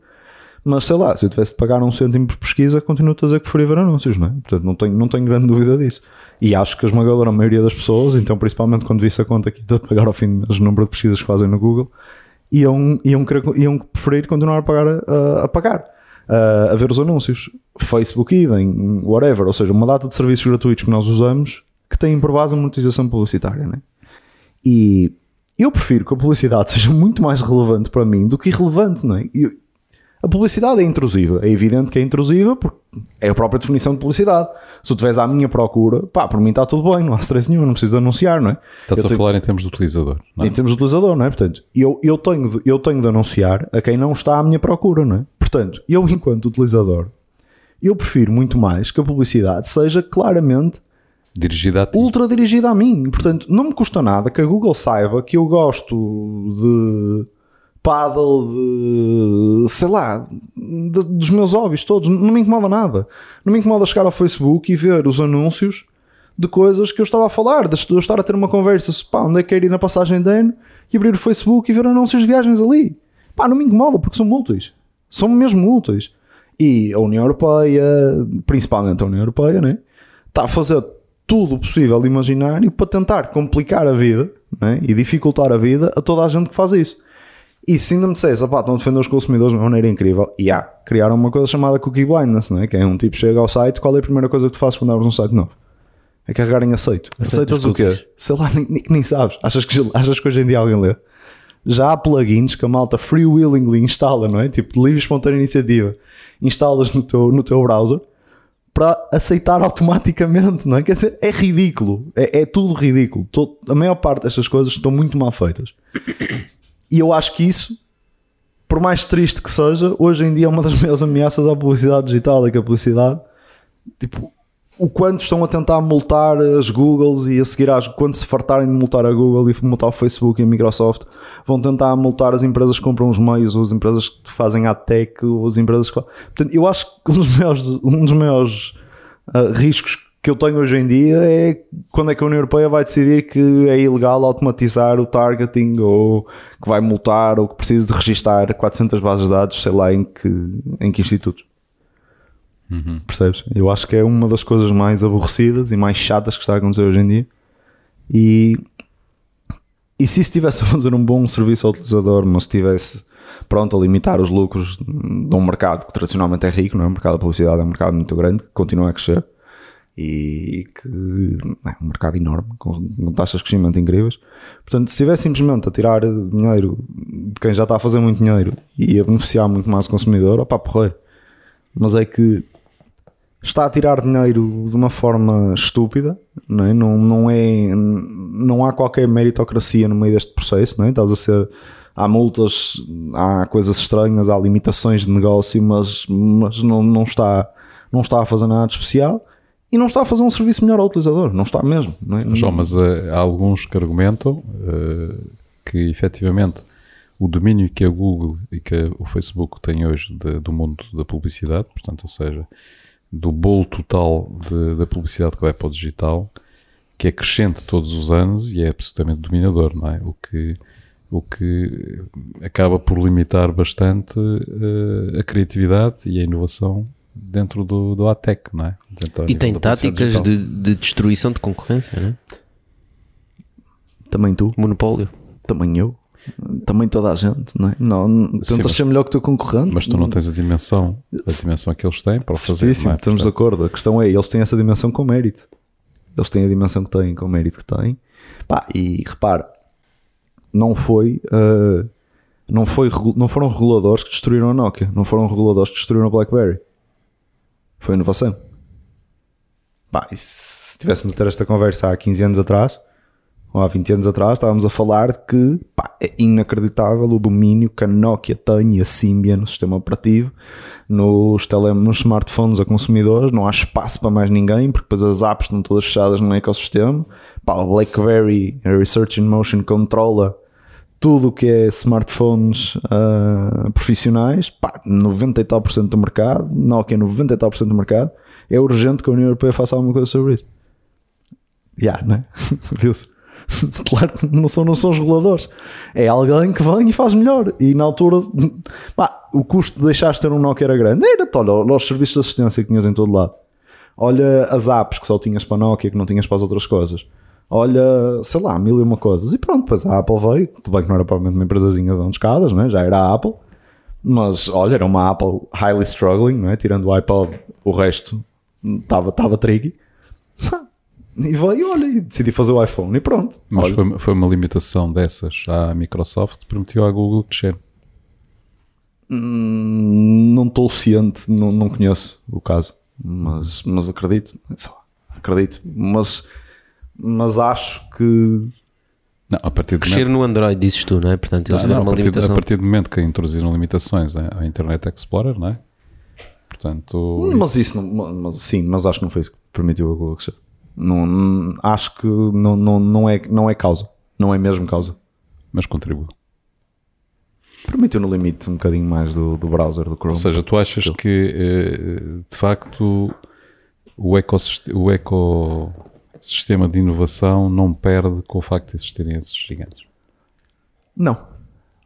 mas sei lá, se eu tivesse de pagar um cêntimo por pesquisa, continuo a dizer que preferia ver anúncios, não é? Portanto, não tenho, não tenho grande dúvida disso. E acho que a esmagadora maioria das pessoas, então principalmente quando visse a conta aqui (laughs) de pagar ao fim o número de pesquisas que fazem no Google, iam, iam, querer, iam preferir continuar a pagar, a, a pagar. A, a ver os anúncios, Facebook, idem, whatever, ou seja, uma data de serviços gratuitos que nós usamos que têm por base a monetização publicitária, né? E eu prefiro que a publicidade (laughs) seja muito mais relevante para mim do que irrelevante, não é? E a publicidade é intrusiva, é evidente que é intrusiva porque é a própria definição de publicidade. Se tu estiveres à minha procura, pá, por mim está tudo bem, não há stress nenhum, não preciso de anunciar, não é? Estás Eu a tenho- falar em termos de utilizador. Não é? em termos de utilizador, não é? Portanto, eu, eu, tenho de, eu tenho de anunciar a quem não está à minha procura, não é? Portanto, eu, (laughs) enquanto utilizador, eu prefiro muito mais que a publicidade seja claramente Dirigida a ti. ultra dirigida a mim. Portanto, não me custa nada que a Google saiba que eu gosto de paddle, de sei lá, de- dos meus hobbies todos. Não me incomoda nada. Não me incomoda chegar ao Facebook e ver os anúncios de coisas que eu estava a falar, de eu estar a ter uma conversa, pá, onde é que quero ir na passagem de ano e abrir o Facebook e ver anúncios de viagens ali. Pá, não me incomoda porque são úteis. São mesmo úteis. E a União Europeia, principalmente a União Europeia, né? está a fazer tudo o possível imaginário para tentar complicar a vida né? e dificultar a vida a toda a gente que faz isso. E se ainda me dissesse, opá, estão a defender os consumidores de uma maneira incrível, e há, criaram uma coisa chamada cookie blindness, né? que é um tipo chega ao site, qual é a primeira coisa que tu fazes quando abres um site novo? É carregar em aceito. Aceitas os o quê? Sei lá, nem, nem, sabes. Achas que, achas que hoje em dia alguém lê? Já há plugins que a malta freewillingly instala, não é? Tipo, de livre espontânea iniciativa. Instalas no teu, no teu browser para aceitar automaticamente, não é? Quer dizer, é ridículo. É, é tudo ridículo. Todo- a maior parte destas coisas estão muito mal feitas. E eu acho que isso, por mais triste que seja, hoje em dia é uma das (laughs) maiores ameaças à publicidade digital. É que a publicidade, tipo, o quanto estão a tentar multar as Googles e a seguir às, quando se fartarem de multar a Google e multar o Facebook e a Microsoft, vão tentar multar as empresas que compram os meios, ou as empresas que fazem a tech, ou as empresas que. Portanto, eu acho que um dos maiores, um dos maiores ah, riscos que eu tenho hoje em dia é quando é que a União Europeia vai decidir que é ilegal automatizar o targeting ou que vai multar ou que precisa de registar 400 bases de dados, sei lá em que, em que institutos. Percebes? Eu acho que é uma das coisas mais aborrecidas e mais chatas que está a acontecer hoje em dia. E, e se estivesse (laughs) a fazer um bom serviço ao utilizador, mas estivesse pronto a limitar os lucros de um mercado que tradicionalmente é rico, não é? O mercado da publicidade é um mercado muito grande que continua a crescer e que é um mercado enorme, com, com taxas de crescimento incríveis. Portanto, se estivesse simplesmente a tirar dinheiro de quem já está a fazer muito dinheiro e a beneficiar muito mais o consumidor, opá, porreiro. Mas é que está a tirar dinheiro de uma forma estúpida, não, é? não, não, é, não há qualquer meritocracia no meio deste processo, não é? estás a ser. Há multas, há coisas estranhas, há limitações de negócio, mas, mas não, não, está, não está a fazer nada de especial e não está a fazer um serviço melhor ao utilizador, não está mesmo. Não é? João, mas eh, há alguns que argumentam eh, que efetivamente o domínio que a Google e que o Facebook têm hoje de- do mundo da publicidade, portanto, ou seja, do bolo total de- da publicidade que vai para o digital, que é crescente todos os anos e é absolutamente dominador, não é? O que, o que acaba por limitar bastante eh, a criatividade e a inovação dentro do, do ATEC, não é? Dentro E tem táticas de, de destruição de concorrência, né? Também tu, Monopólio. também eu, também toda a gente, não é? Não, tentas ser melhor que o teu concorrente. Mas tu não tens a dimensão, a dimensão que eles têm para fazer. Não é? estamos de acordo. A questão é, eles têm essa dimensão com mérito. Eles têm a dimensão que têm com o mérito que têm. Pá, e repara, não foi, ah, não foi, não foram reguladores que destruíram a Nokia, não foram reguladores que destruíram a BlackBerry. Foi inovação. E se tivéssemos a ter esta conversa há 15 anos atrás, ou há 20 anos atrás, estávamos a falar de que é inacreditável o domínio que a Nokia tem e a Symbian no sistema operativo, nos, nos smartphones a consumidores, não há espaço para mais ninguém, porque depois as apps estão todas fechadas no ecossistema. O BlackBerry a Research in Motion controla tudo o que é smartphones uh, profissionais, pá, 90 e tal por cento do mercado, Nokia 90 e tal por cento do mercado, é urgente que a União Europeia faça alguma coisa sobre isso. Já, yeah, né? (laughs) Viu-se? (laughs) claro que não são, não são os reguladores. É alguém que vem e faz melhor. E na altura, pá, o custo de deixares de ter um Nokia era grande. Era, olha, olha os serviços de assistência que tinhas em todo lado. Olha as apps que só tinhas para Nokia, que não tinhas para as outras coisas. Olha, sei lá, mil e uma coisas. E pronto, depois a Apple veio. Tudo bem que não era provavelmente uma empresazinha de escadas, né? já era a Apple. Mas olha, era uma Apple highly struggling, né? tirando o iPod, o resto estava tava tricky. (laughs) E veio, olha, e decidi fazer o iPhone e pronto. Mas foi, foi, uma limitação dessas à Microsoft, permitiu à Google crescer. Hum, não estou ciente, não, não conheço o caso, mas, mas acredito, acredito, mas, mas acho que não, a partir Crescer momento... no Android, dizes tu, não é? Portanto, eles não, não, uma a, partir, limitação. a partir do momento que introduziram limitações à Internet Explorer, não é? Portanto, mas isso, isso não, mas, sim, mas acho que não foi isso que permitiu a Google crescer. Não, acho que não, não, não, é, não é causa. Não é mesmo causa. Mas contribui. Permitiu no limite um bocadinho mais do, do browser, do Chrome. Ou seja, tu achas Still. que eh, de facto o ecossistema, o ecossistema de inovação não perde com o facto de existirem esses gigantes? Não.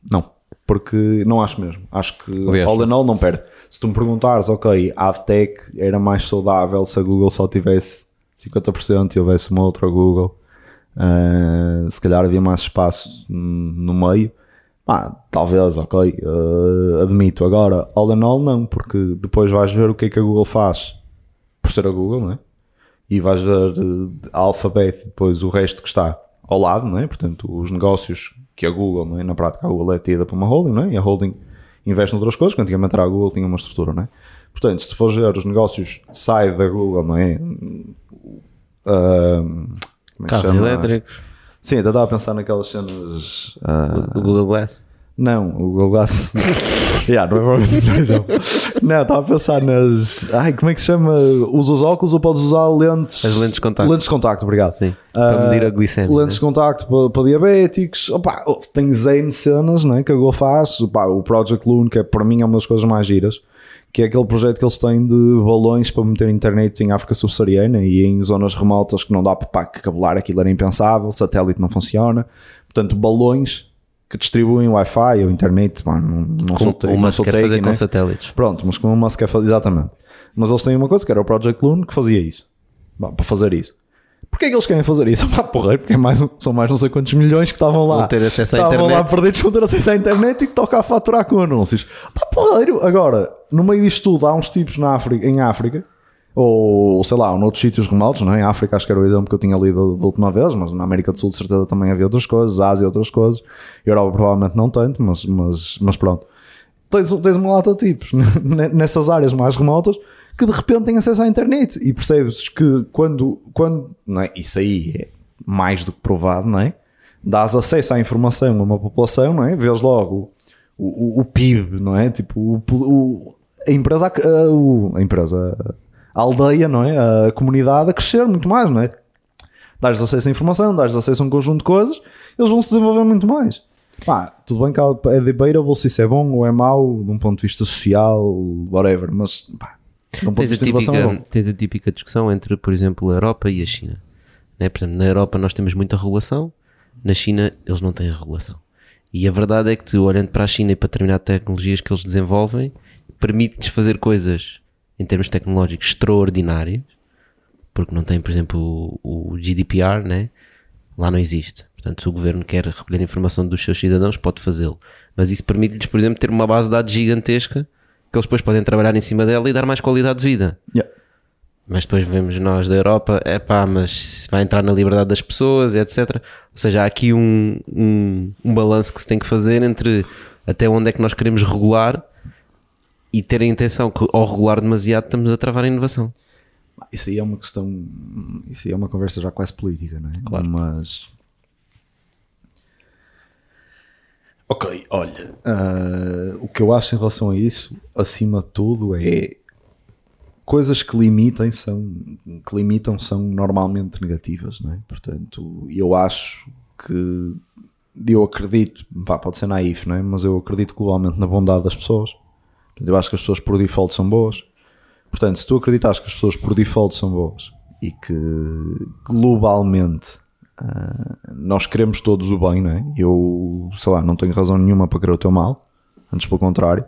Não. Porque não acho mesmo. Acho que Aliás, all in all não perde. Se tu me perguntares, ok, a AdTech era mais saudável se a Google só tivesse 50% e houvesse uma outra Google, uh, se calhar havia mais espaço no meio. Ah, talvez, ok, uh, admito. Agora, all in all, não, porque depois vais ver o que é que a Google faz por ser a Google, não é? E vais ver a Alphabet depois o resto que está ao lado, não é? Portanto, os negócios que a Google, não é? Na prática, a Google é tida por uma holding, não é? E a holding investe noutras coisas, que antigamente era a Google, tinha uma estrutura, não é? Portanto, se tu fores ver os negócios sai da Google, não é? Uh, Carros elétricos. Sim, ainda estava a pensar naquelas cenas. Uh, do Google Glass. Não, o Glass. (laughs) yeah, não é provavelmente exemplo. Não, estava a pensar nas. Ai, como é que se chama? Usas óculos ou podes usar lentes? As lentes de contacto. Lentes de contacto, obrigado. Sim. Para medir a glicemia. Lentes né? de contacto para, para diabéticos. Opa, tem Zen cenas né, que a Google faz. Opa, o Project Loon, que é, para mim é uma das coisas mais giras que é aquele projeto que eles têm de balões para meter internet em África subsaariana e em zonas remotas que não dá para cabelar, aquilo era impensável, satélite não funciona. Portanto, balões que distribuem Wi-Fi ou internet, mano, não, sou técnico. O Musk quer fazer né? com satélites. Pronto, mas como Musk quer fazer, exatamente. Mas eles têm uma coisa que era o Project Loon que fazia isso. Bom, para fazer isso. Porquê é que eles querem fazer isso? (laughs) Pá, porra, porque é mais, são mais não sei quantos milhões que estavam lá. Vão ter acesso à estavam internet. lá perdidos, vão ter acesso à internet e que toca a faturar com anúncios. Pá, porreiro. Agora, no meio disto tudo, há uns tipos na África, em África, ou sei lá, noutros sítios remotos, não é? Em África acho que era o exemplo que eu tinha lido da última vez, mas na América do Sul de certeza também havia outras coisas, Ásia outras coisas, Europa provavelmente não tanto, mas, mas, mas pronto. Tens, tens uma lata de tipos (laughs) nessas áreas mais remotas que de repente têm acesso à internet e percebes que quando, quando não é? isso aí é mais do que provado, não é? Dás acesso à informação a uma população, não é? Vês logo o, o, o PIB, não é? Tipo, o, o a empresa, a, a, empresa, a aldeia, não é? A comunidade a crescer muito mais, não é? Dás acesso à informação, dás acesso a um conjunto de coisas, eles vão se desenvolver muito mais. Pá, tudo bem que é debatable se isso é bom ou é mau, de um ponto de vista social, whatever, mas pá, tens, a típica, tens a típica discussão entre, por exemplo, a Europa e a China. Né? Portanto, na Europa nós temos muita regulação, na China eles não têm regulação. E a verdade é que tu, olhando para a China e para determinadas tecnologias que eles desenvolvem, permite-lhes fazer coisas em termos tecnológicos extraordinárias, porque não tem, por exemplo, o, o GDPR, né? lá não existe. Portanto, se o governo quer recolher informação dos seus cidadãos, pode fazê-lo. Mas isso permite-lhes, por exemplo, ter uma base de dados gigantesca que eles depois podem trabalhar em cima dela e dar mais qualidade de vida. Yeah. Mas depois vemos nós da Europa, é pá, mas vai entrar na liberdade das pessoas, etc. Ou seja, há aqui um, um, um balanço que se tem que fazer entre até onde é que nós queremos regular e ter a intenção que ao regular demasiado estamos a travar a inovação. Isso aí é uma questão, isso aí é uma conversa já quase política, não é? Claro. Mas Ok, olha, ah, o que eu acho em relação a isso, acima de tudo, é coisas que limitem são que limitam são normalmente negativas, não é? Portanto, eu acho que eu acredito, pá, pode ser naif, não é? Mas eu acredito globalmente na bondade das pessoas. Eu acho que as pessoas por default são boas. Portanto, se tu acreditas que as pessoas por default são boas e que globalmente ah, nós queremos todos o bem, não é? Eu, sei lá, não tenho razão nenhuma para querer o teu mal, antes pelo contrário.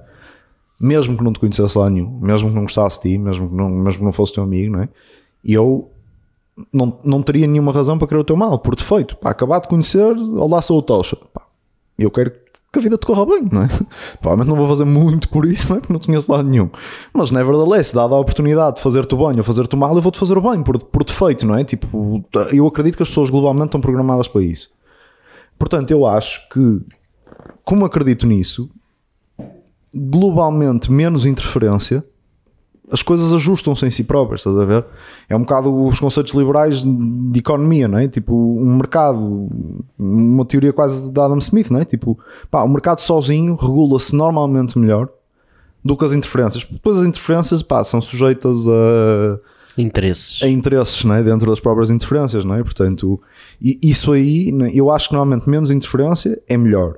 Mesmo que não te conhecesse lá nenhum, mesmo que não gostasse de ti, mesmo que não, mesmo que não fosse teu amigo, não é? Eu não, não teria nenhuma razão para querer o teu mal, por defeito. Pá, acabar de conhecer, olá, sou o Tocha. Eu quero que a vida te corra bem, não é? Provavelmente não vou fazer muito por isso, não é? Porque não conheço lado nenhum. Mas, nevertheless, dada a oportunidade de fazer-te o bem ou fazer-te o mal, eu vou-te fazer o bem, por, por defeito, não é? Tipo, eu acredito que as pessoas globalmente estão programadas para isso. Portanto, eu acho que, como acredito nisso, globalmente menos interferência, as coisas ajustam-se em si próprias, estás a ver? É um bocado os conceitos liberais de economia, não é? Tipo, um mercado, uma teoria quase de Adam Smith, não é? Tipo, pá, o mercado sozinho regula-se normalmente melhor do que as interferências. Depois as interferências, pá, são sujeitas a Interesses. a interesses né, dentro das próprias interferências, não é? Portanto, isso aí, né, eu acho que normalmente menos interferência é melhor.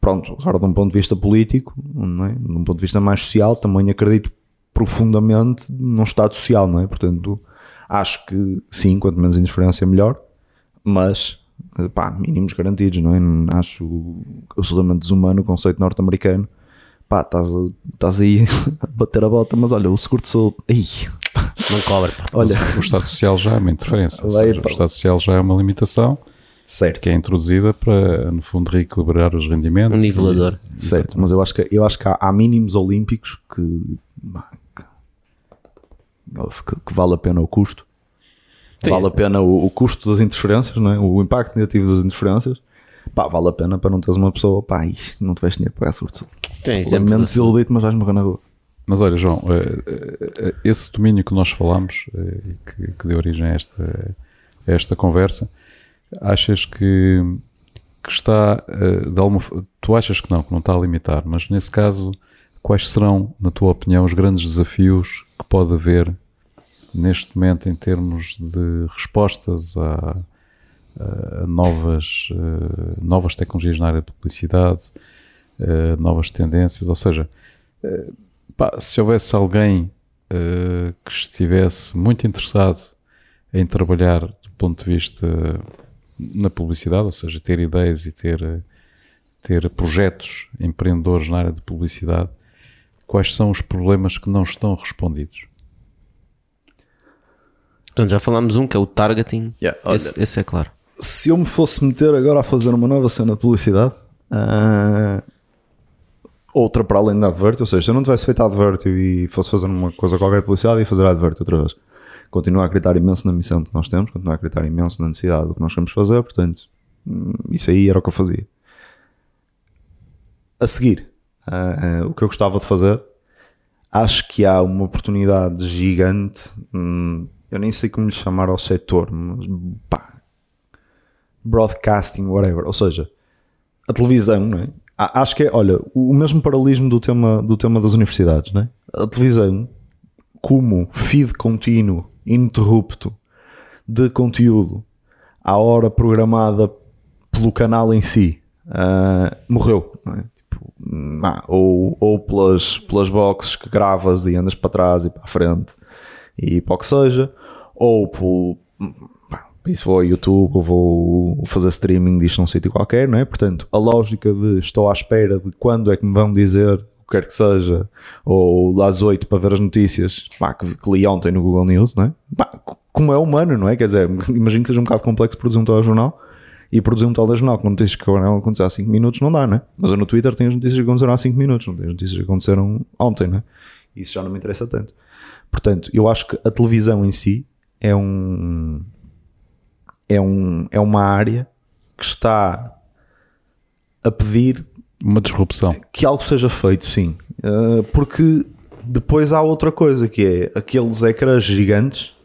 Pronto, agora de um ponto de vista político, não é? de um ponto de vista mais social, também acredito profundamente num Estado social, não é? Portanto, acho que sim, quanto menos interferência melhor, mas pá, mínimos garantidos, não é? Acho absolutamente desumano o conceito norte-americano. Pá, estás, aí (laughs) a bater a bota, mas olha, o seguro de saúde, ai, Não cobra. pá. olha, O Estado Social já é uma interferência. Vai, seja, o Estado Social já é uma limitação certo. que é introduzida para, no fundo, reequilibrar os rendimentos. Um nivelador. Certo, mas eu acho que, eu acho que há, há mínimos olímpicos que, que, vale a pena o custo. Sim, vale a pena o, o custo das interferências, não é? o impacto negativo das interferências. Pá, vale a pena para não teres uma pessoa, pá, ix, não tiveste dinheiro para pagar seguro de saúde. Lamento desse. desiludito, mas vais morrer na rua. Mas olha, João, eh, eh, esse domínio que nós falamos eh, e que, deu origem a esta, a esta conversa, achas que, que está de alguma tu achas que não, que não está a limitar, mas nesse caso, quais serão, na tua opinião, os grandes desafios que pode haver neste momento em termos de respostas a, a novas, eh, novas tecnologias na área de publicidade, eh, novas tendências, ou seja, Pá, se houvesse alguém eh, que estivesse muito interessado em trabalhar do ponto de vista na publicidade, ou seja, ter ideias e ter, eh, ter projetos empreendedores na área de publicidade, quais são os problemas que não estão respondidos? Portanto, já falámos um que é o targeting. Yeah, esse, esse é claro. Se eu me fosse meter agora a fazer uma nova cena de publicidade, ah, outra para além da Advert, ou seja, se eu não tivesse feito a Advert e fosse fazer uma coisa qualquer de publicidade, ia fazer a Advert outra vez. Continuo a acreditar imenso na missão que nós temos, continuo a acreditar imenso na necessidade do que nós queremos fazer, portanto, hum, isso aí era o que eu fazia. A seguir, ah, o que eu gostava de fazer, acho que há uma oportunidade gigante, hum, eu nem sei como lhe chamar ao setor, mas pá, broadcasting, whatever. Ou seja, a televisão, não é? Acho que é, olha, o mesmo paralelismo do tema, do tema das universidades, não é? A televisão, como feed contínuo, ininterrupto, de conteúdo, à hora programada pelo canal em si, ah, morreu, não é? Ou ou pelas, pelas boxes que gravas e andas para trás e para a frente e para o que seja, ou por isso vou ao YouTube ou vou fazer streaming disto num sítio qualquer, não é? Portanto, a lógica de estou à espera de quando é que me vão dizer o que quer que seja, ou às 8 para ver as notícias, pá, que, que li ontem no Google News, não é? Pá, como é humano, não é? Quer dizer, (laughs) imagino que seja um bocado complexo produzir um telejornal e produzir um telejornal com notícias que acabaram de acontecer há 5 minutos não dá, não é? Mas eu no Twitter tenho as notícias que aconteceram há 5 minutos, não tenho as notícias que aconteceram ontem, não é? Isso já não me interessa tanto. Portanto, eu acho que a televisão em si é um é, um, é uma área que está a pedir Uma disrupção. que algo seja feito, sim. Uh, porque depois há outra coisa que é aqueles ecrãs gigantes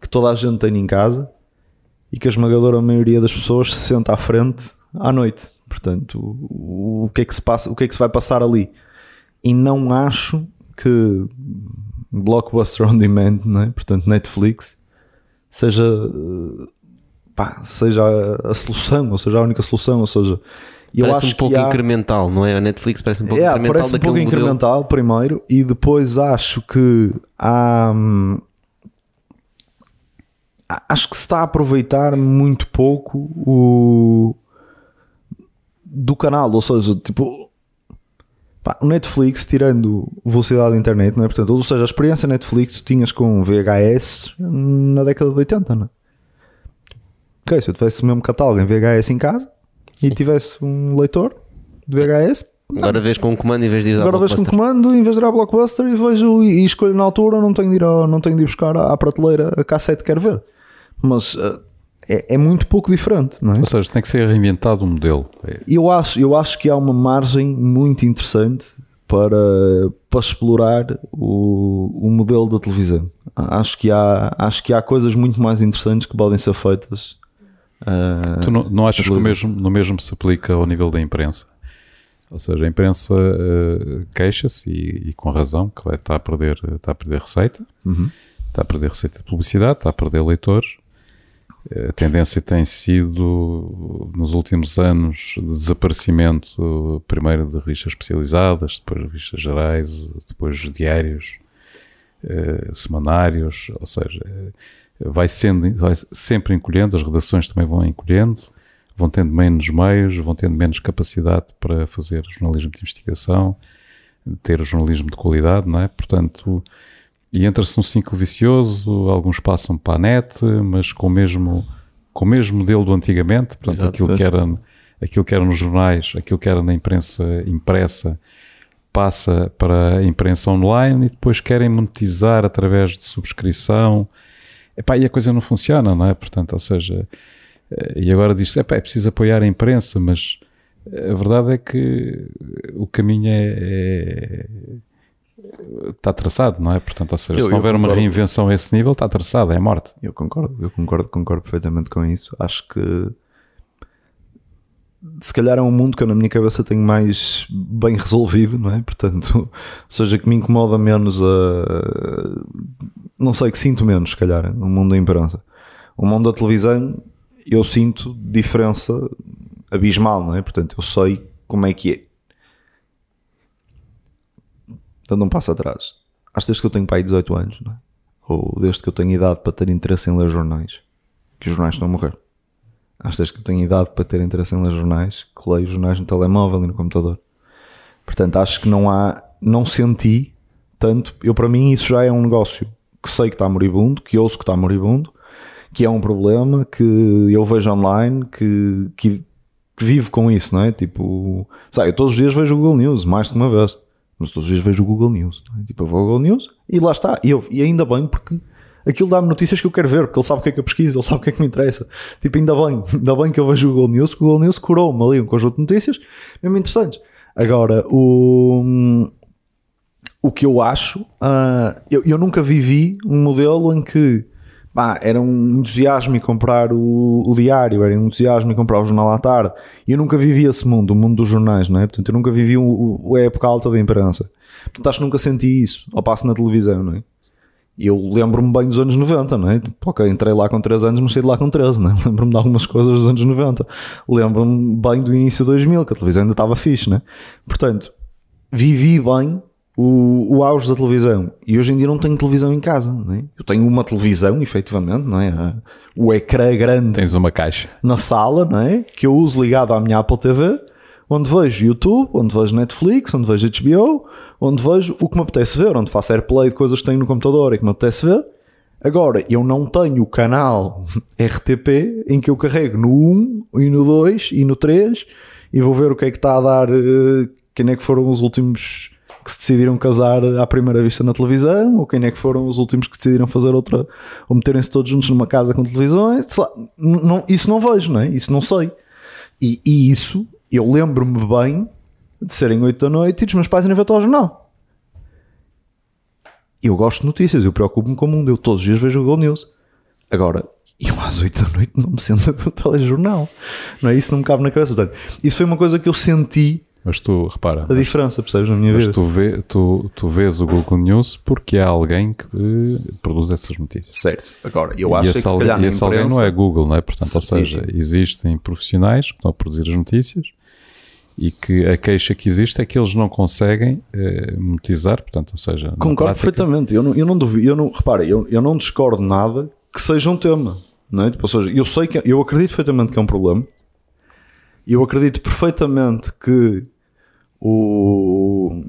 que toda a gente tem em casa e que a esmagadora maioria das pessoas se senta à frente à noite. Portanto, o, o que é que se passa, o que é que se vai passar ali? E não acho que Blockbuster on Demand, não é? portanto Netflix, seja, eh, pá, seja a, a solução, ou seja, a única solução, ou seja, eu parece um pouco há, incremental, não é? A Netflix parece um pouco é, incremental parece um pouco modelo. incremental primeiro e depois acho que há hum, acho que se está a aproveitar muito pouco o do canal, ou seja, tipo pá, o Netflix tirando velocidade da internet, não é? Portanto, ou seja, a experiência Netflix tu tinhas com VHS na década de 80, não é? Ok, se eu tivesse o mesmo catálogo em VHS em casa Sim. e tivesse um leitor de VHS, Agora vês com um comando em vez de ir Agora vejo com comando, em vez de ir Blockbuster e vejo e escolho na altura, não tenho de ir, ao- não tenho de buscar à prateleira a cassete que quero ver. Mas eh, é, é muito pouco diferente, não é? Ou seja, tem que ser reinventado o modelo. É, Eu acho, eu acho que há uma margem muito interessante para, para explorar o, o modelo da televisão. Acho que, há, acho que há coisas muito mais interessantes que podem ser feitas. eh, Tu não, não achas que o mesmo, no mesmo se aplica ao nível da imprensa? Ou seja, a imprensa eh, queixa-se e, e com razão que estar a perder, está a perder receita, Uhum. está a perder receita de publicidade, está a perder leitores. A tendência tem sido, nos últimos anos, de desaparecimento, primeiro de revistas especializadas, depois revistas gerais, depois diários, eh, semanários, ou seja, eh, vai, sendo, vai sempre encolhendo, as redações também vão encolhendo, vão tendo menos meios, vão tendo menos capacidade para fazer jornalismo de investigação, ter jornalismo de qualidade, não é? Portanto, e entra-se num ciclo vicioso, alguns passam para a net, mas com o mesmo, com o mesmo modelo do antigamente, portanto, Exato. aquilo, que era, aquilo que era nos jornais, aquilo que era na imprensa impressa, passa para a imprensa online e depois querem monetizar através de subscrição. Epá, e a coisa não funciona, não é? Portanto, ou seja, eh, e agora diz-se, é preciso apoiar a imprensa, mas a verdade é que o caminho é, é- está traçado, não é? Portanto, ou seja, Eu- se não houver uma reinvenção a esse nível, está traçado, é morte. Eu concordo, eu concordo, concordo perfeitamente com isso. Acho que se calhar é um mundo que eu na minha cabeça tenho mais bem resolvido, não é? Portanto, ou (laughs) seja, que me incomoda menos a. Não sei, que sinto menos, se calhar, no mundo da imprensa. O mundo da televisão, eu sinto diferença abismal, não é? Portanto, eu sei como é que é. Dando um passo atrás. Acho desde que eu tenho pai 18 anos, não é? ou desde que eu tenho idade para ter interesse em ler jornais, que os jornais estão a morrer. Acho desde que eu tenho idade para ter interesse em ler jornais, que leio jornais no telemóvel e no computador. Portanto, acho que não há, não senti tanto. Eu, para mim, isso já é um negócio que sei que está moribundo, que ouço que está moribundo, que é um problema, que eu vejo online, que, que, que vivo com isso, não é? Tipo, sabe, eu todos os dias vejo o Google News, mais de uma vez. Mas todos os dias vejo o Google News. é? Tipo, eu vou ao Google News e lá está. E, eu, e ainda bem, porque aquilo dá-me notícias que eu quero ver, porque ele sabe o que é que eu pesquiso, ele sabe o que é que me interessa. Tipo, ainda bem, ainda bem que eu vejo o Google News, o Google News curou-me ali um conjunto de notícias mesmo interessantes. Agora, o, o que eu acho, ah, eu, eu nunca vivi um modelo em que pá, era um entusiasmo em comprar o, o diário, era um entusiasmo em comprar o jornal à tarde. E eu nunca vivi esse mundo, o mundo dos jornais, não é? Portanto, eu nunca vivi o, o- a época alta da imprensa. Portanto, acho que nunca senti isso ao passo na televisão, não é? Eu lembro-me bem dos anos 90, não é? Ok, entrei lá com 3 anos, mas saí de lá com 13, não é? (laughs) Lembro-me de algumas coisas dos anos 90. Lembro-me bem do início de 2000, que a televisão ainda estava fixe, não é? Portanto, vivi bem o, o auge da televisão. E hoje em dia não tenho televisão em casa, é? Eu tenho uma televisão, efetivamente, não é? O ecrã grande Tens uma caixa. na sala, não é? Que eu uso ligado à minha Apple TV, onde vejo YouTube, onde vejo Netflix, onde vejo HBO, onde vejo o que me apetece ver, onde faço AirPlay de coisas que tenho no computador e que me apetece ver. Agora, eu não tenho o canal (laughs) RTP em que eu carrego no 1 e no 2 e no 3 e vou ver o que é que está a dar, eh, quem é que foram os últimos que se decidiram casar à primeira vista na televisão, ou quem é que foram os últimos que decidiram fazer outra, ou meterem-se todos juntos numa casa com televisões, lá, não- isso não vejo, não é? Isso não sei. E, e isso, eu lembro-me bem de serem 8 da noite e dos meus pais irem ver o jornal. Eu gosto de notícias, eu preocupo-me com o mundo, eu todos os dias vejo o Google News. Agora, eu às 8 da noite não me sento a ver o telejornal. Não é? Isso não me cabe na cabeça. Portanto, isso foi uma coisa que eu senti Mas tu, repara, a diferença, percebes, na minha mas vida. tu, vê, tu, tu vês o Google News porque há alguém que eh, produz essas notícias. Certo. Agora, eu acho esse, que se alguém, calhar e na esse alguém imprensa... não é Google, não é? Portanto, ou seja, existem profissionais que estão a produzir as notícias e que a queixa que existe é que eles não conseguem eh, monetizar, portanto, ou seja, Concordo prática- perfeitamente. Eu não, eu não duvido, eu não, repara, eu, eu não discordo nada que seja um tema. Não é? tipo, ou seja, eu sei que eu acredito perfeitamente que é um problema. Eu acredito perfeitamente que o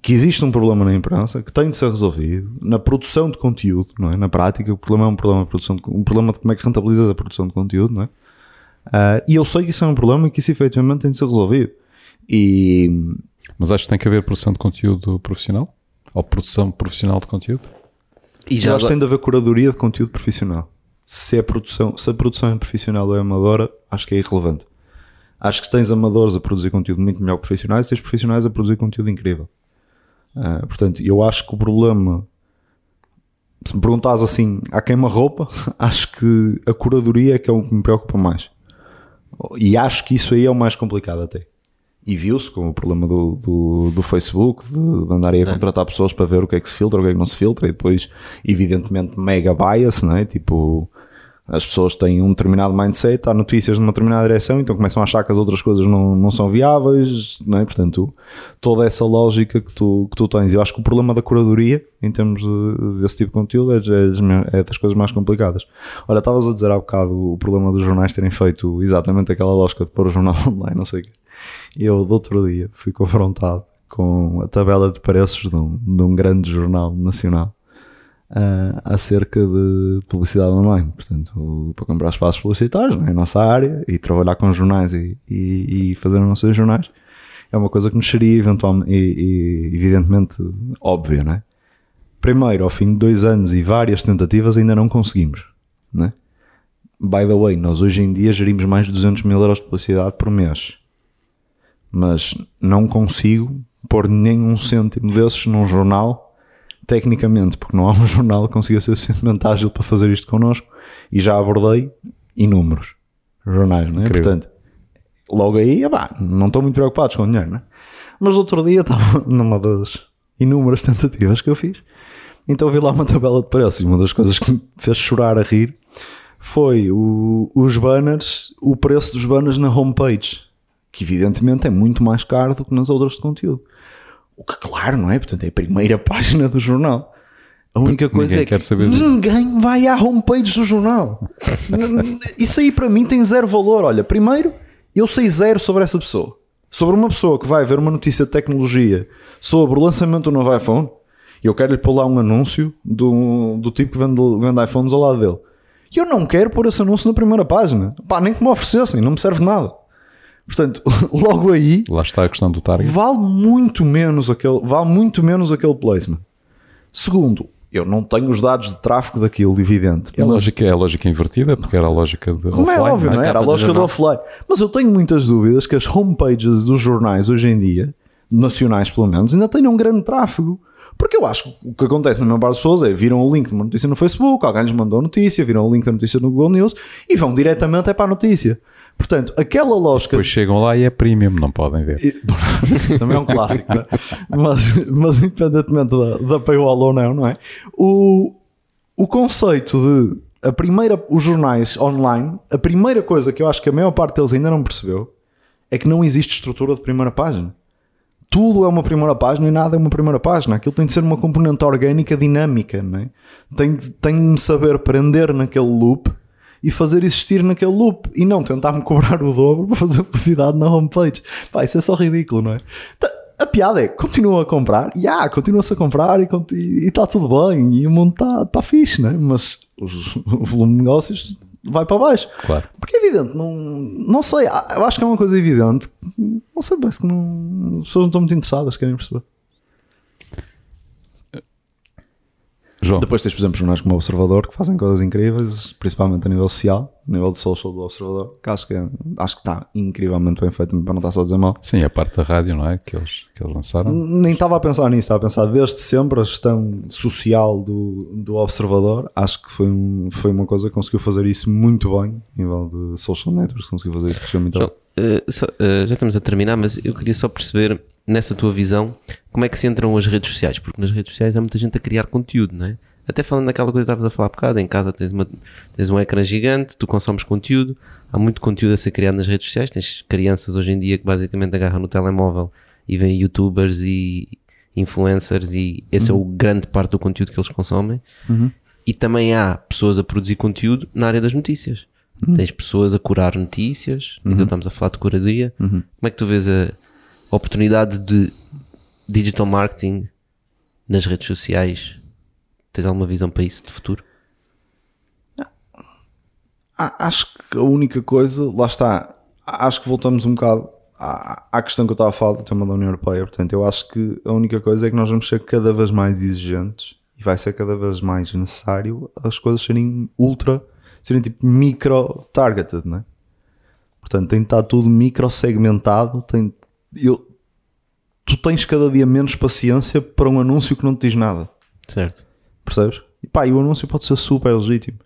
que existe um problema na imprensa que tem de ser resolvido na produção de conteúdo, não é? Na prática, o problema é um problema de produção de, um problema de como é que rentabiliza a produção de conteúdo, não é? Ah, e eu sei que isso é um problema e que isso efetivamente tem de ser resolvido. E Mas acho que tem que haver produção de conteúdo profissional? Ou produção profissional de conteúdo? E Já eu acho que tem de haver curadoria de conteúdo profissional. Se, é produção, se a produção é profissional ou é amadora, acho que é irrelevante. Acho que tens amadores a produzir conteúdo muito melhor que profissionais e tens profissionais a produzir conteúdo incrível. Ah, portanto, eu acho que o problema, se me perguntares assim, à queima-roupa, (laughs) acho que a curadoria é que é o que me preocupa mais. E acho que isso aí é o mais complicado até. E viu-se com o problema do, do, do Facebook, de, de andarem a contratar pessoas para ver o que é que se filtra, o que é que não se filtra, e depois, evidentemente, mega bias, não é? Tipo, as pessoas têm um determinado mindset, há notícias numa determinada direção, então começam a achar que as outras coisas não, não são viáveis, não é? Portanto, toda essa lógica que tu, que tu tens. Eu acho que o problema da curadoria, em termos de- desse tipo de conteúdo, é, é, é das coisas mais complicadas. Olha, estavas a dizer há bocado o problema dos jornais terem feito exatamente aquela lógica de pôr o jornal (laughs) online, não sei o quê. Eu, do outro dia, fui confrontado com a tabela de preços de um, de um grande jornal nacional ah, acerca de publicidade online. Portanto, para comprar espaços publicitários, não é? nossa área, e trabalhar com jornais e, e, e fazer os nossos jornais, é uma coisa que nos seria eventualmente, e, e evidentemente óbvia, não é? Primeiro, ao fim de dois anos e várias tentativas, ainda não conseguimos, não é? By the way, nós hoje em dia gerimos mais de 200 mil euros de publicidade por mês. Mas não consigo pôr nenhum cêntimo desses num jornal, tecnicamente, porque não há um jornal que consiga ser suficientemente ágil para fazer isto connosco. E já abordei inúmeros jornais, não é? Incrível. Portanto, logo aí, não estão muito preocupados com dinheiro, não é? Mas outro dia (laughs) estava numa das inúmeras tentativas que eu fiz. Então vi lá uma tabela de preços e uma das coisas que me fez chorar a rir foi o- os banners, o preço dos banners na homepage, que evidentemente é muito mais caro do que nas outras de conteúdo. O que claro, não é? Portanto, é a primeira (laughs) página do jornal. A única Porque coisa ninguém é que saber disso. ninguém vai à homepage do jornal. Isso aí para mim tem zero valor. Olha, primeiro, eu sei zero sobre essa pessoa. Sobre uma pessoa que vai ver uma notícia de tecnologia sobre o lançamento do novo iPhone, e eu quero lhe pôr lá um anúncio do, do tipo que vende, vende iPhones ao lado dele. E eu não quero pôr esse anúncio na primeira página. Pá, nem que me oferecessem, não me serve nada. Portanto, (laughs) logo aí, Lá está a questão do target. vale muito menos aquele, vale muito menos aquele placement. Segundo, eu não tenho os dados de tráfego daquilo, evidente. É a, mas- lógica, é a lógica invertida, porque era a lógica de como é offline. óbvio, não é? é? Era a do lógica do jornal. offline. Mas eu tenho muitas dúvidas que as homepages dos jornais hoje em dia, nacionais pelo menos, ainda tenham um grande tráfego. Porque eu acho que o que acontece na maior parte das pessoas é viram o link de uma notícia no Facebook, alguém lhes mandou a notícia, viram o link da notícia no Google News e vão diretamente é para a notícia. Portanto, aquela lógica. Depois chegam lá e é premium, não podem ver. (laughs) Também é um clássico, é? mas, mas independentemente da, da paywall ou não, não é? O, o conceito de a primeira, os jornais online, a primeira coisa que eu acho que a maior parte deles ainda não percebeu é que não existe estrutura de primeira página. Tudo é uma primeira página e nada é uma primeira página. Aquilo tem de ser uma componente orgânica dinâmica, não é? Tem de, tem de me saber prender naquele loop e fazer existir naquele loop e não tentar-me cobrar o dobro para fazer publicidade na homepage. Pá, isso é só ridículo, não é? Tá- A piada é, continua a comprar, e ah, continua-se a comprar e está tudo bem, e o mundo está tá fixe, não é? Mas os- (laughs) o volume de negócios vai para baixo. Claro. Porque é evidente, não, não sei, eu acho que é uma coisa evidente, não sei, parece que não, as pessoas não estão muito interessadas, querem perceber. João, Depois tens, por exemplo, jornais como o Observador que fazem coisas incríveis, principalmente a nível social, a nível de social do Observador, que acho que, é- acho que está incrivelmente bem feito, para não estar só a dizer mal. sim, a parte da rádio, não é? Que eles, que eles lançaram. Nem estava a pensar nisso, estava a pensar desde sempre a gestão social do, do Observador. Acho que foi, um- foi uma coisa que conseguiu fazer isso muito bem, a nível de social networks, conseguiu fazer isso crescer muito bem. Eh, só- eh, já estamos a terminar, mas eu queria só perceber, nessa tua visão, como é que se entram as redes sociais? Porque nas redes sociais há muita gente a criar conteúdo, não é? Até falando daquela coisa que estavas a falar há bocado, em casa tens, uma, tens um ecrã gigante, tu consomes conteúdo, há muito conteúdo a ser criado nas redes sociais, tens crianças hoje em dia que basicamente agarram no telemóvel e veem youtubers e influencers e esse é o grande parte do conteúdo que eles consomem. E também há pessoas a produzir conteúdo na área das notícias. Tens pessoas a curar notícias, ainda estamos a falar de curadoria. Como é que tu vês a oportunidade de digital marketing nas redes sociais? Tens alguma visão para isso de futuro? A- Acho que a única coisa, lá está, acho que voltamos um bocado à, à questão que eu estava a falar do tema da União Europeia. Portanto, eu acho que a única coisa é que nós vamos ser cada vez mais exigentes e vai ser cada vez mais necessário as coisas serem ultra, serem tipo micro-targeted, não é? Portanto, tem de estar tudo micro-segmentado. Tem, eu, tu tens cada dia menos paciência para um anúncio que não te diz nada. Certo. Percebes? E pá, e o anúncio pode ser super legítimo.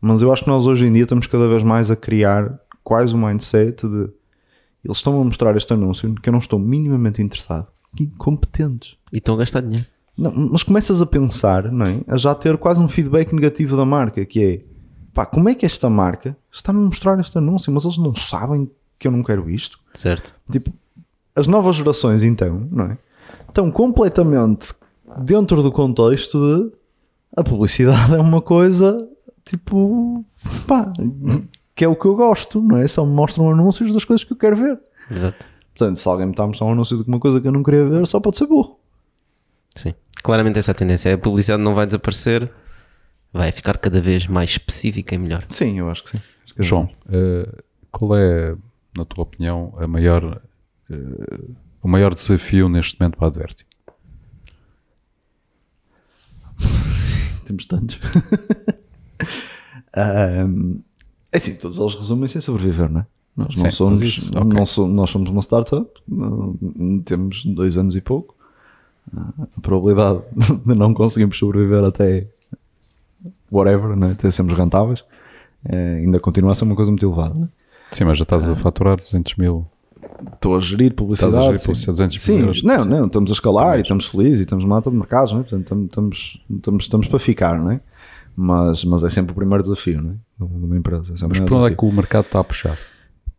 Mas eu acho que nós hoje em dia estamos cada vez mais a criar quase um mindset de eles estão a mostrar este anúncio que eu não estou minimamente interessado. Que incompetentes. E estão a gastar dinheiro. Não, mas começas a pensar, não é? A já ter quase um feedback negativo da marca, que é pá, como é que esta marca está-me a mostrar este anúncio, mas eles não sabem que eu não quero isto? Certo. Tipo, as novas gerações, então, não é? Estão completamente dentro do contexto de a publicidade (laughs) é uma coisa tipo, pá, que é o que eu gosto, não é? Só me mostram anúncios das coisas que eu quero ver. Exato. Portanto, se alguém me está a mostrar um anúncio de uma coisa que eu não queria ver, só pode ser burro. Sim. Claramente essa é a tendência. A publicidade não vai desaparecer, vai ficar cada vez mais específica e melhor. Sim, eu acho que sim. Acho que é João, eh, qual é, na tua opinião, a maior, eh, o maior desafio neste momento para a Adverti? (laughs) Temos tantos. (laughs) É assim, todos eles resumem-se em sobreviver, não é? Nós não Sim, somos, mas isso, ok. não so- nós somos uma startup, temos dois anos e pouco. Ah, A probabilidade (laughs) de não conseguirmos sobreviver até whatever, né? até sermos rentáveis, eh, ainda continua a ser uma coisa muito elevada. Né? Sim, mas já estás a faturar 200 mil. Estou a gerir publicidade. Estás a gerir sim. publicidade, 200 mil Sim, euros. não, não, estamos a escalar e estamos felizes e estamos numa mata de mercados, não é? portanto estamos, estamos, estamos, estamos para ficar, não é? Mas, mas é sempre o primeiro desafio, não é? De uma empresa. É Mas por onde é que o mercado está a puxar?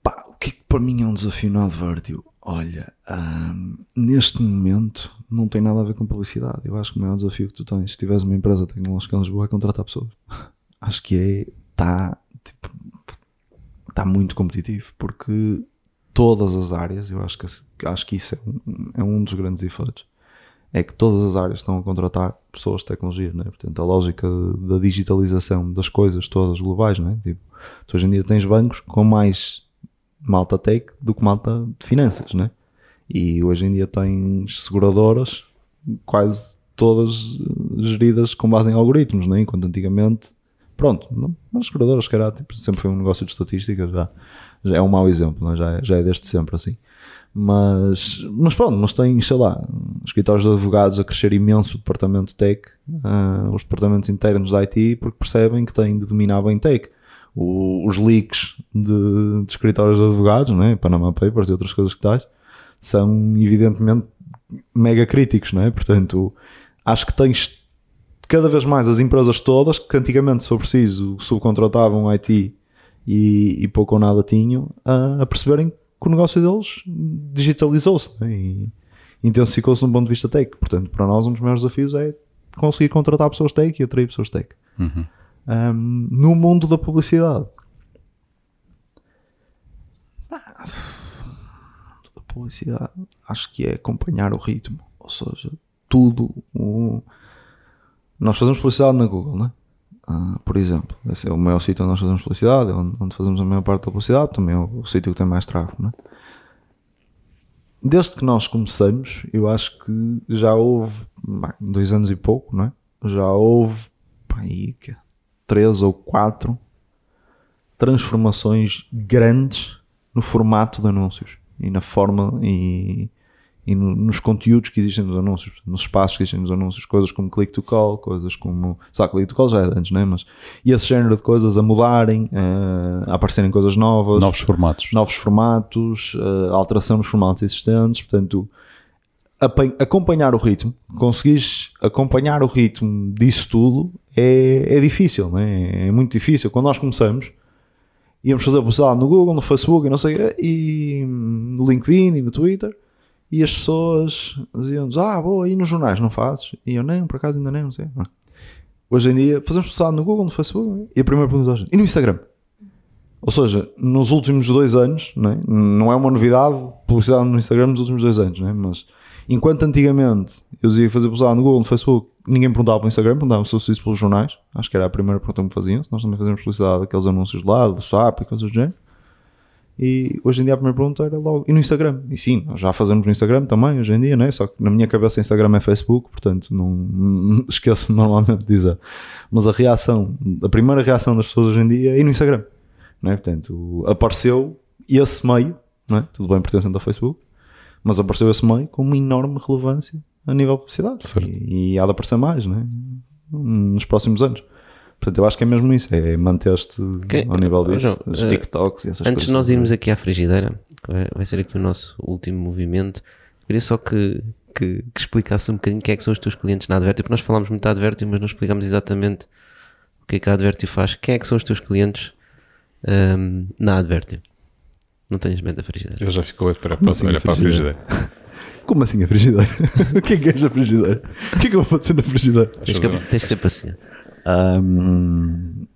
Pá, o que é que para mim é um desafio no Advertio? Olha, ahm, neste momento não tem nada a ver com publicidade. Eu acho que o maior desafio que tu tens, se tiveres uma empresa tecnológica em Lisboa, é contratar pessoas. (laughs) Acho que é, está, tipo, está muito competitivo, porque todas as áreas, eu acho que, acho que isso é um, é um dos grandes efeitos, é que todas as áreas estão a contratar pessoas de tecnologia, né? portanto a lógica da digitalização das coisas todas globais, né? tipo, tu hoje em dia tens bancos com mais malta tech do que malta de finanças, né? E hoje em dia tens seguradoras quase todas geridas com base em algoritmos, né? enquanto antigamente pronto, não, seguradoras, era, tipo, sempre foi um negócio de estatística, já, já é um mau exemplo, é? já, já é desde sempre assim. Mas, mas pronto, mas tem, sei lá, escritórios de advogados a crescer imenso o departamento de tech, ah, os departamentos internos de IT, porque percebem que têm de dominar bem tech. O- os leaks de, de escritórios de advogados, não é? Panama Papers e outras coisas que tais, são evidentemente mega críticos, não é? Portanto, acho que tens cada vez mais as empresas todas que antigamente, se for preciso, subcontratavam IT e, e pouco ou nada tinham, a, a perceberem que o negócio deles digitalizou-se né? e intensificou-se no ponto de vista tech. Portanto, para nós, um dos maiores desafios é conseguir contratar pessoas tech e atrair pessoas tech. Um, no mundo da publicidade. Ah, da publicidade, acho que é acompanhar o ritmo, ou seja, tudo o, nós fazemos publicidade na Google, né? Ah, por exemplo, esse é o maior sítio onde nós fazemos publicidade, é onde, fazemos a maior parte da publicidade, também é o, sítio que tem mais tráfego, né? Desde que nós começamos, eu acho que já houve bah, dois anos e pouco, não é? já houve aí, que, três ou quatro transformações grandes no formato de anúncios e na forma e, e no- nos conteúdos que existem nos anúncios, nos espaços que existem nos anúncios, coisas como click to call, coisas como. Sabe, click to call já é antes, né? Mas. E esse género de coisas a mudarem, eh, a aparecerem coisas novas, Novos formatos. novos formatos, eh, alteração nos formatos existentes, portanto, acompanhar o ritmo, conseguires acompanhar o ritmo disso tudo é, é difícil, né? é muito difícil. Quando nós começamos, íamos fazer publicidade no Google, no Facebook e não sei o quê, e no LinkedIn e no Twitter, e as pessoas diziam-nos, ah, boa, e nos jornais não fazes? E eu, não, por acaso ainda não, não sei. Hoje em dia, fazemos publicidade no Google, no Facebook, e a primeira pergunta é, e no Instagram? Ou seja, nos últimos dois anos, não é, não é uma novidade publicidade no Instagram nos últimos dois anos, não é? mas enquanto antigamente eu dizia fazer publicidade no Google, no Facebook, ninguém perguntava para o Instagram, perguntava se eu isso pelos jornais, acho que era a primeira pergunta que me faziam, se nós também fazemos publicidade daqueles anúncios lado, do SAP e coisas do género. E hoje em dia a primeira pergunta era logo, e no Instagram? E sim, nós já fazemos no Instagram também, hoje em dia, né? só que na minha cabeça Instagram é Facebook, portanto não, (laughs) esqueço-me normalmente de dizer. Mas a reação, a primeira reação das pessoas hoje em dia é no Instagram. Não é? Portanto, apareceu esse meio, não é? tudo bem pertencente ao Facebook, mas apareceu esse meio com uma enorme relevância a nível de publicidade. E, e há de aparecer mais não é? nos próximos anos. Portanto, eu acho que é mesmo isso, é manter-te ao nível disso, João, os eh, TikToks e essas Antes coisas. de nós irmos aqui à frigideira, que vai, vai ser aqui o nosso último movimento, queria só que, que, que explicasse um bocadinho quem é que são os teus clientes na Advertio, porque nós falámos muito da Advertio, mas não explicamos exatamente o que é que a Advertio faz. Quem é que são os teus clientes ahm, na Advertio? Não tenhas medo da frigideira. Eu já fico a olhar para, olhar para a frigideira? (laughs) Como assim a frigideira? (laughs) o que é que és a frigideira? O que é que eu vou fazer na frigideira? Tens, que, tens de ser paciente. Ahm,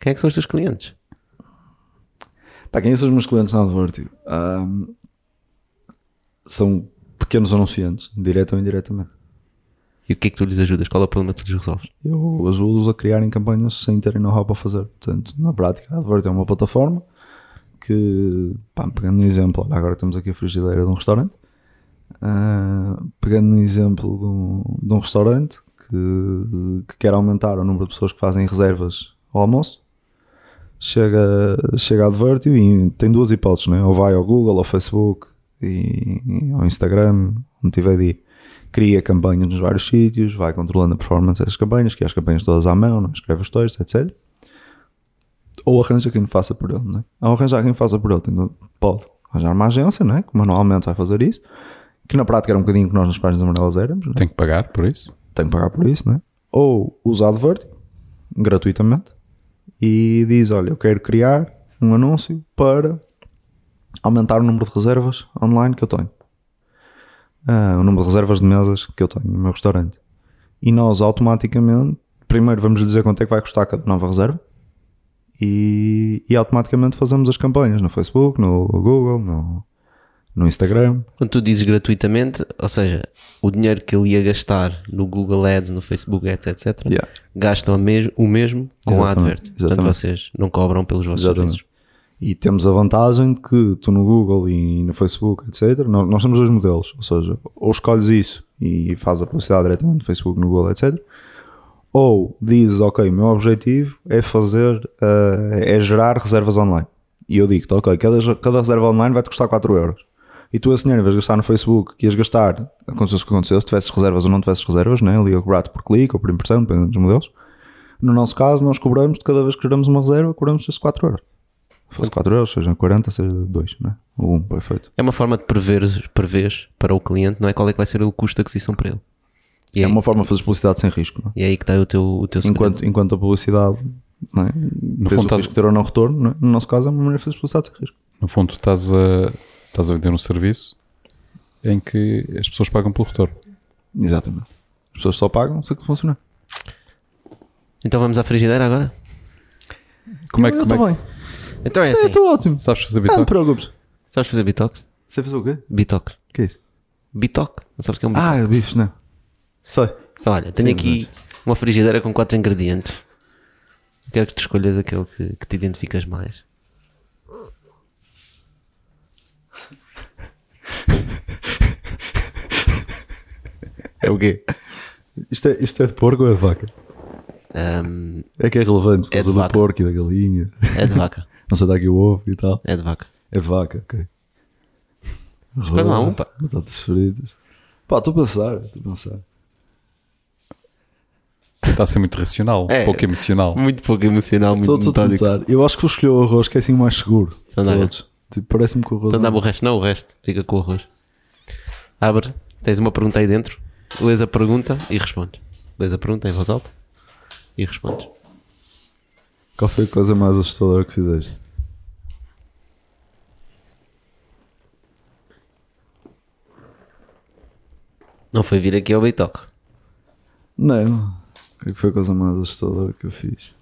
Quem é que são os teus clientes? Pá, quem são os meus clientes na Advertio? Ahm, são pequenos anunciantes, direto ou indiretamente. E o que é que tu lhes ajudas? Qual é o problema que tu lhes resolves? Eu ajudo-os a criarem campanhas sem terem know-how para fazer. Portanto, na prática, a Advertio é uma plataforma que, pá, pegando um exemplo, agora temos aqui a frigideira de um restaurante. Ah, pegando um exemplo de um, de um restaurante que, que quer aumentar o número de pessoas que fazem reservas ao almoço, chega, chega a Advertio e tem duas hipóteses, né? ou vai ao Google, ao Facebook, e, e ao Instagram, onde tiver de ir. Cria campanhas nos vários sítios, vai controlando a performance dessas campanhas, cria as campanhas todas à mão, é? escreve os textos, etc. Ou arranja quem faça por ele, não é? Ao arranjar quem faça por ele, pode arranjar uma agência, não é? que manualmente vai fazer isso, que na prática era um bocadinho que nós nas páginas amarelas éramos, não é? Tem que pagar por isso? tem que pagar por isso, né? Ou usa Advert gratuitamente e diz: Olha, eu quero criar um anúncio para aumentar o número de reservas online que eu tenho, Ah, o número de reservas de mesas que eu tenho no meu restaurante. E nós automaticamente, primeiro vamos dizer quanto é que vai custar cada nova reserva e, e automaticamente fazemos as campanhas no Facebook, no Google, no, no Instagram. Quando tu dizes gratuitamente, ou seja, o dinheiro que ele ia gastar no Google Ads, no Facebook Ads, etc., Yeah. gastam a mes- o mesmo com a Exatamente, Advert. Portanto, exatamente. vocês não cobram pelos vossos Exatamente. serviços. E temos a vantagem de que tu no Google e no Facebook, etc., nós, nós temos dois modelos. Ou seja, ou escolhes isso e fazes a publicidade diretamente no Facebook, no Google, etc. Ou dizes, ok, o meu objetivo é fazer, eh, é gerar reservas online. E eu digo-te, ok, cada, cada reserva online vai-te custar 4 euros. E tu esse dinheiro, em vez de gastar no Facebook, que ias gastar, acontecesse o que acontecesse, se tivesses reservas ou não tivesses reservas, né? ali eu cobrar por clique ou por impressão, dependendo dos modelos. No nosso caso, nós cobramos, de cada vez que geramos uma reserva, cobramos esses 4 euros. Se fosse 4 euros, seja 40, seja 2, né? ou 1, perfeito. É uma forma de prever, prever para o cliente, não é? Qual é que vai ser o custo de aquisição para ele. E É aí, uma forma de fazer publicidade sem risco, não é? e é aí que está o teu, o teu segredo. enquanto, enquanto a publicidade, não é? No fundo, estás- ter ou não retorno, não é? no nosso caso é uma maneira de fazer publicidade sem risco. No fundo, estás a, estás a vender um serviço em que as pessoas pagam pelo retorno. Exatamente. As pessoas só pagam se aquilo funcionar. Então vamos à frigideira agora? Como é que, eu como é que Então é Sim, assim. estou ótimo. sabes fazer Não te bitoque? preocupes. Sabes fazer bitoque? Você fez o quê? Bitoque. O que é isso? Bitoque? Não sabes o que é um bitoque? Ah, bicho, não. Sei. Então, olha, tenho Sim, aqui uma frigideira com quatro ingredientes. Quero que tu escolhas aquele que, que te identificas mais. É o quê? Isto é, isto é de porco ou é de vaca? Ahm, É que é relevante, É de do vaca. porco e da galinha. é de vaca. (laughs) Não sei dar aqui o ovo e tal. É de vaca. É de vaca, ok. Escolhe lá um, pá. Batatas fritas. Pá, estou a pensar, estou a pensar. Está a ser muito racional, É. pouco emocional. Muito pouco emocional, muito Estou estou a tentar. Eu acho que vou escolher o arroz, que é assim o mais seguro. Então. Todos. Tipo, Parece-me que o arroz. Então dá-me o resto. Não, o resto. Fica com o arroz. Abre. Tens uma pergunta aí dentro. Lês a pergunta e respondes. Lês a pergunta em voz alta e respondes. Qual foi a coisa mais assustadora que fizeste? Não foi vir aqui ao Beitoque. Não. O que é que foi a coisa mais assustadora que eu fiz?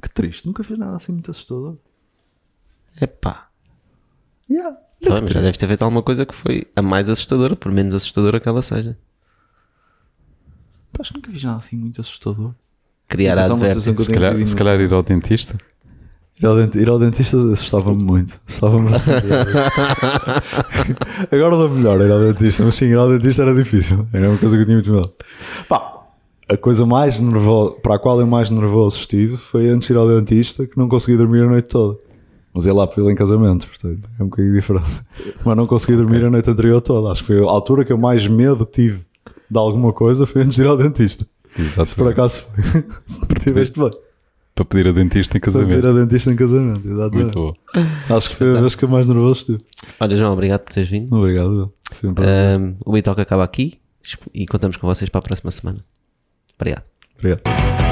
Que triste, nunca fiz nada assim muito assustador. Epá. Yeah. Tá bem, mas já deves ter feito alguma coisa que foi a mais assustadora, por menos assustadora que ela seja. Pá, acho que nunca fiz nada assim muito assustador. Criar a advertência. Se calhar, se calhar ir ao dentista. Ir ao, denti- ir ao dentista assustava-me muito. Assustava-me bastante. (laughs) Agora dá melhor ir ao dentista, mas sim, ir ao dentista era difícil. Era uma coisa que eu tinha muito medo. Pá, a coisa mais nervosa, para a qual eu mais nervoso estive foi antes de ir ao dentista que não consegui dormir a noite toda. Mas ia lá pedi-lo em casamento, portanto é um bocadinho diferente. Mas não consegui dormir a noite anterior toda. Acho que foi a altura que eu mais medo tive de alguma coisa foi antes de ir ao dentista. Exato. Se por acaso foi. (laughs) Se tiveste bem. Para pedir a dentista em Para pedir casamento. a dentista em casamento, exatamente. Muito bom. Acho que foi a vez que eu mais nervoso estive. Olha, João, obrigado por teres vindo. Obrigado. Um prazer. Ahm, o Beitoque acaba aqui e contamos com vocês para a próxima semana. Obrigado. Obrigado.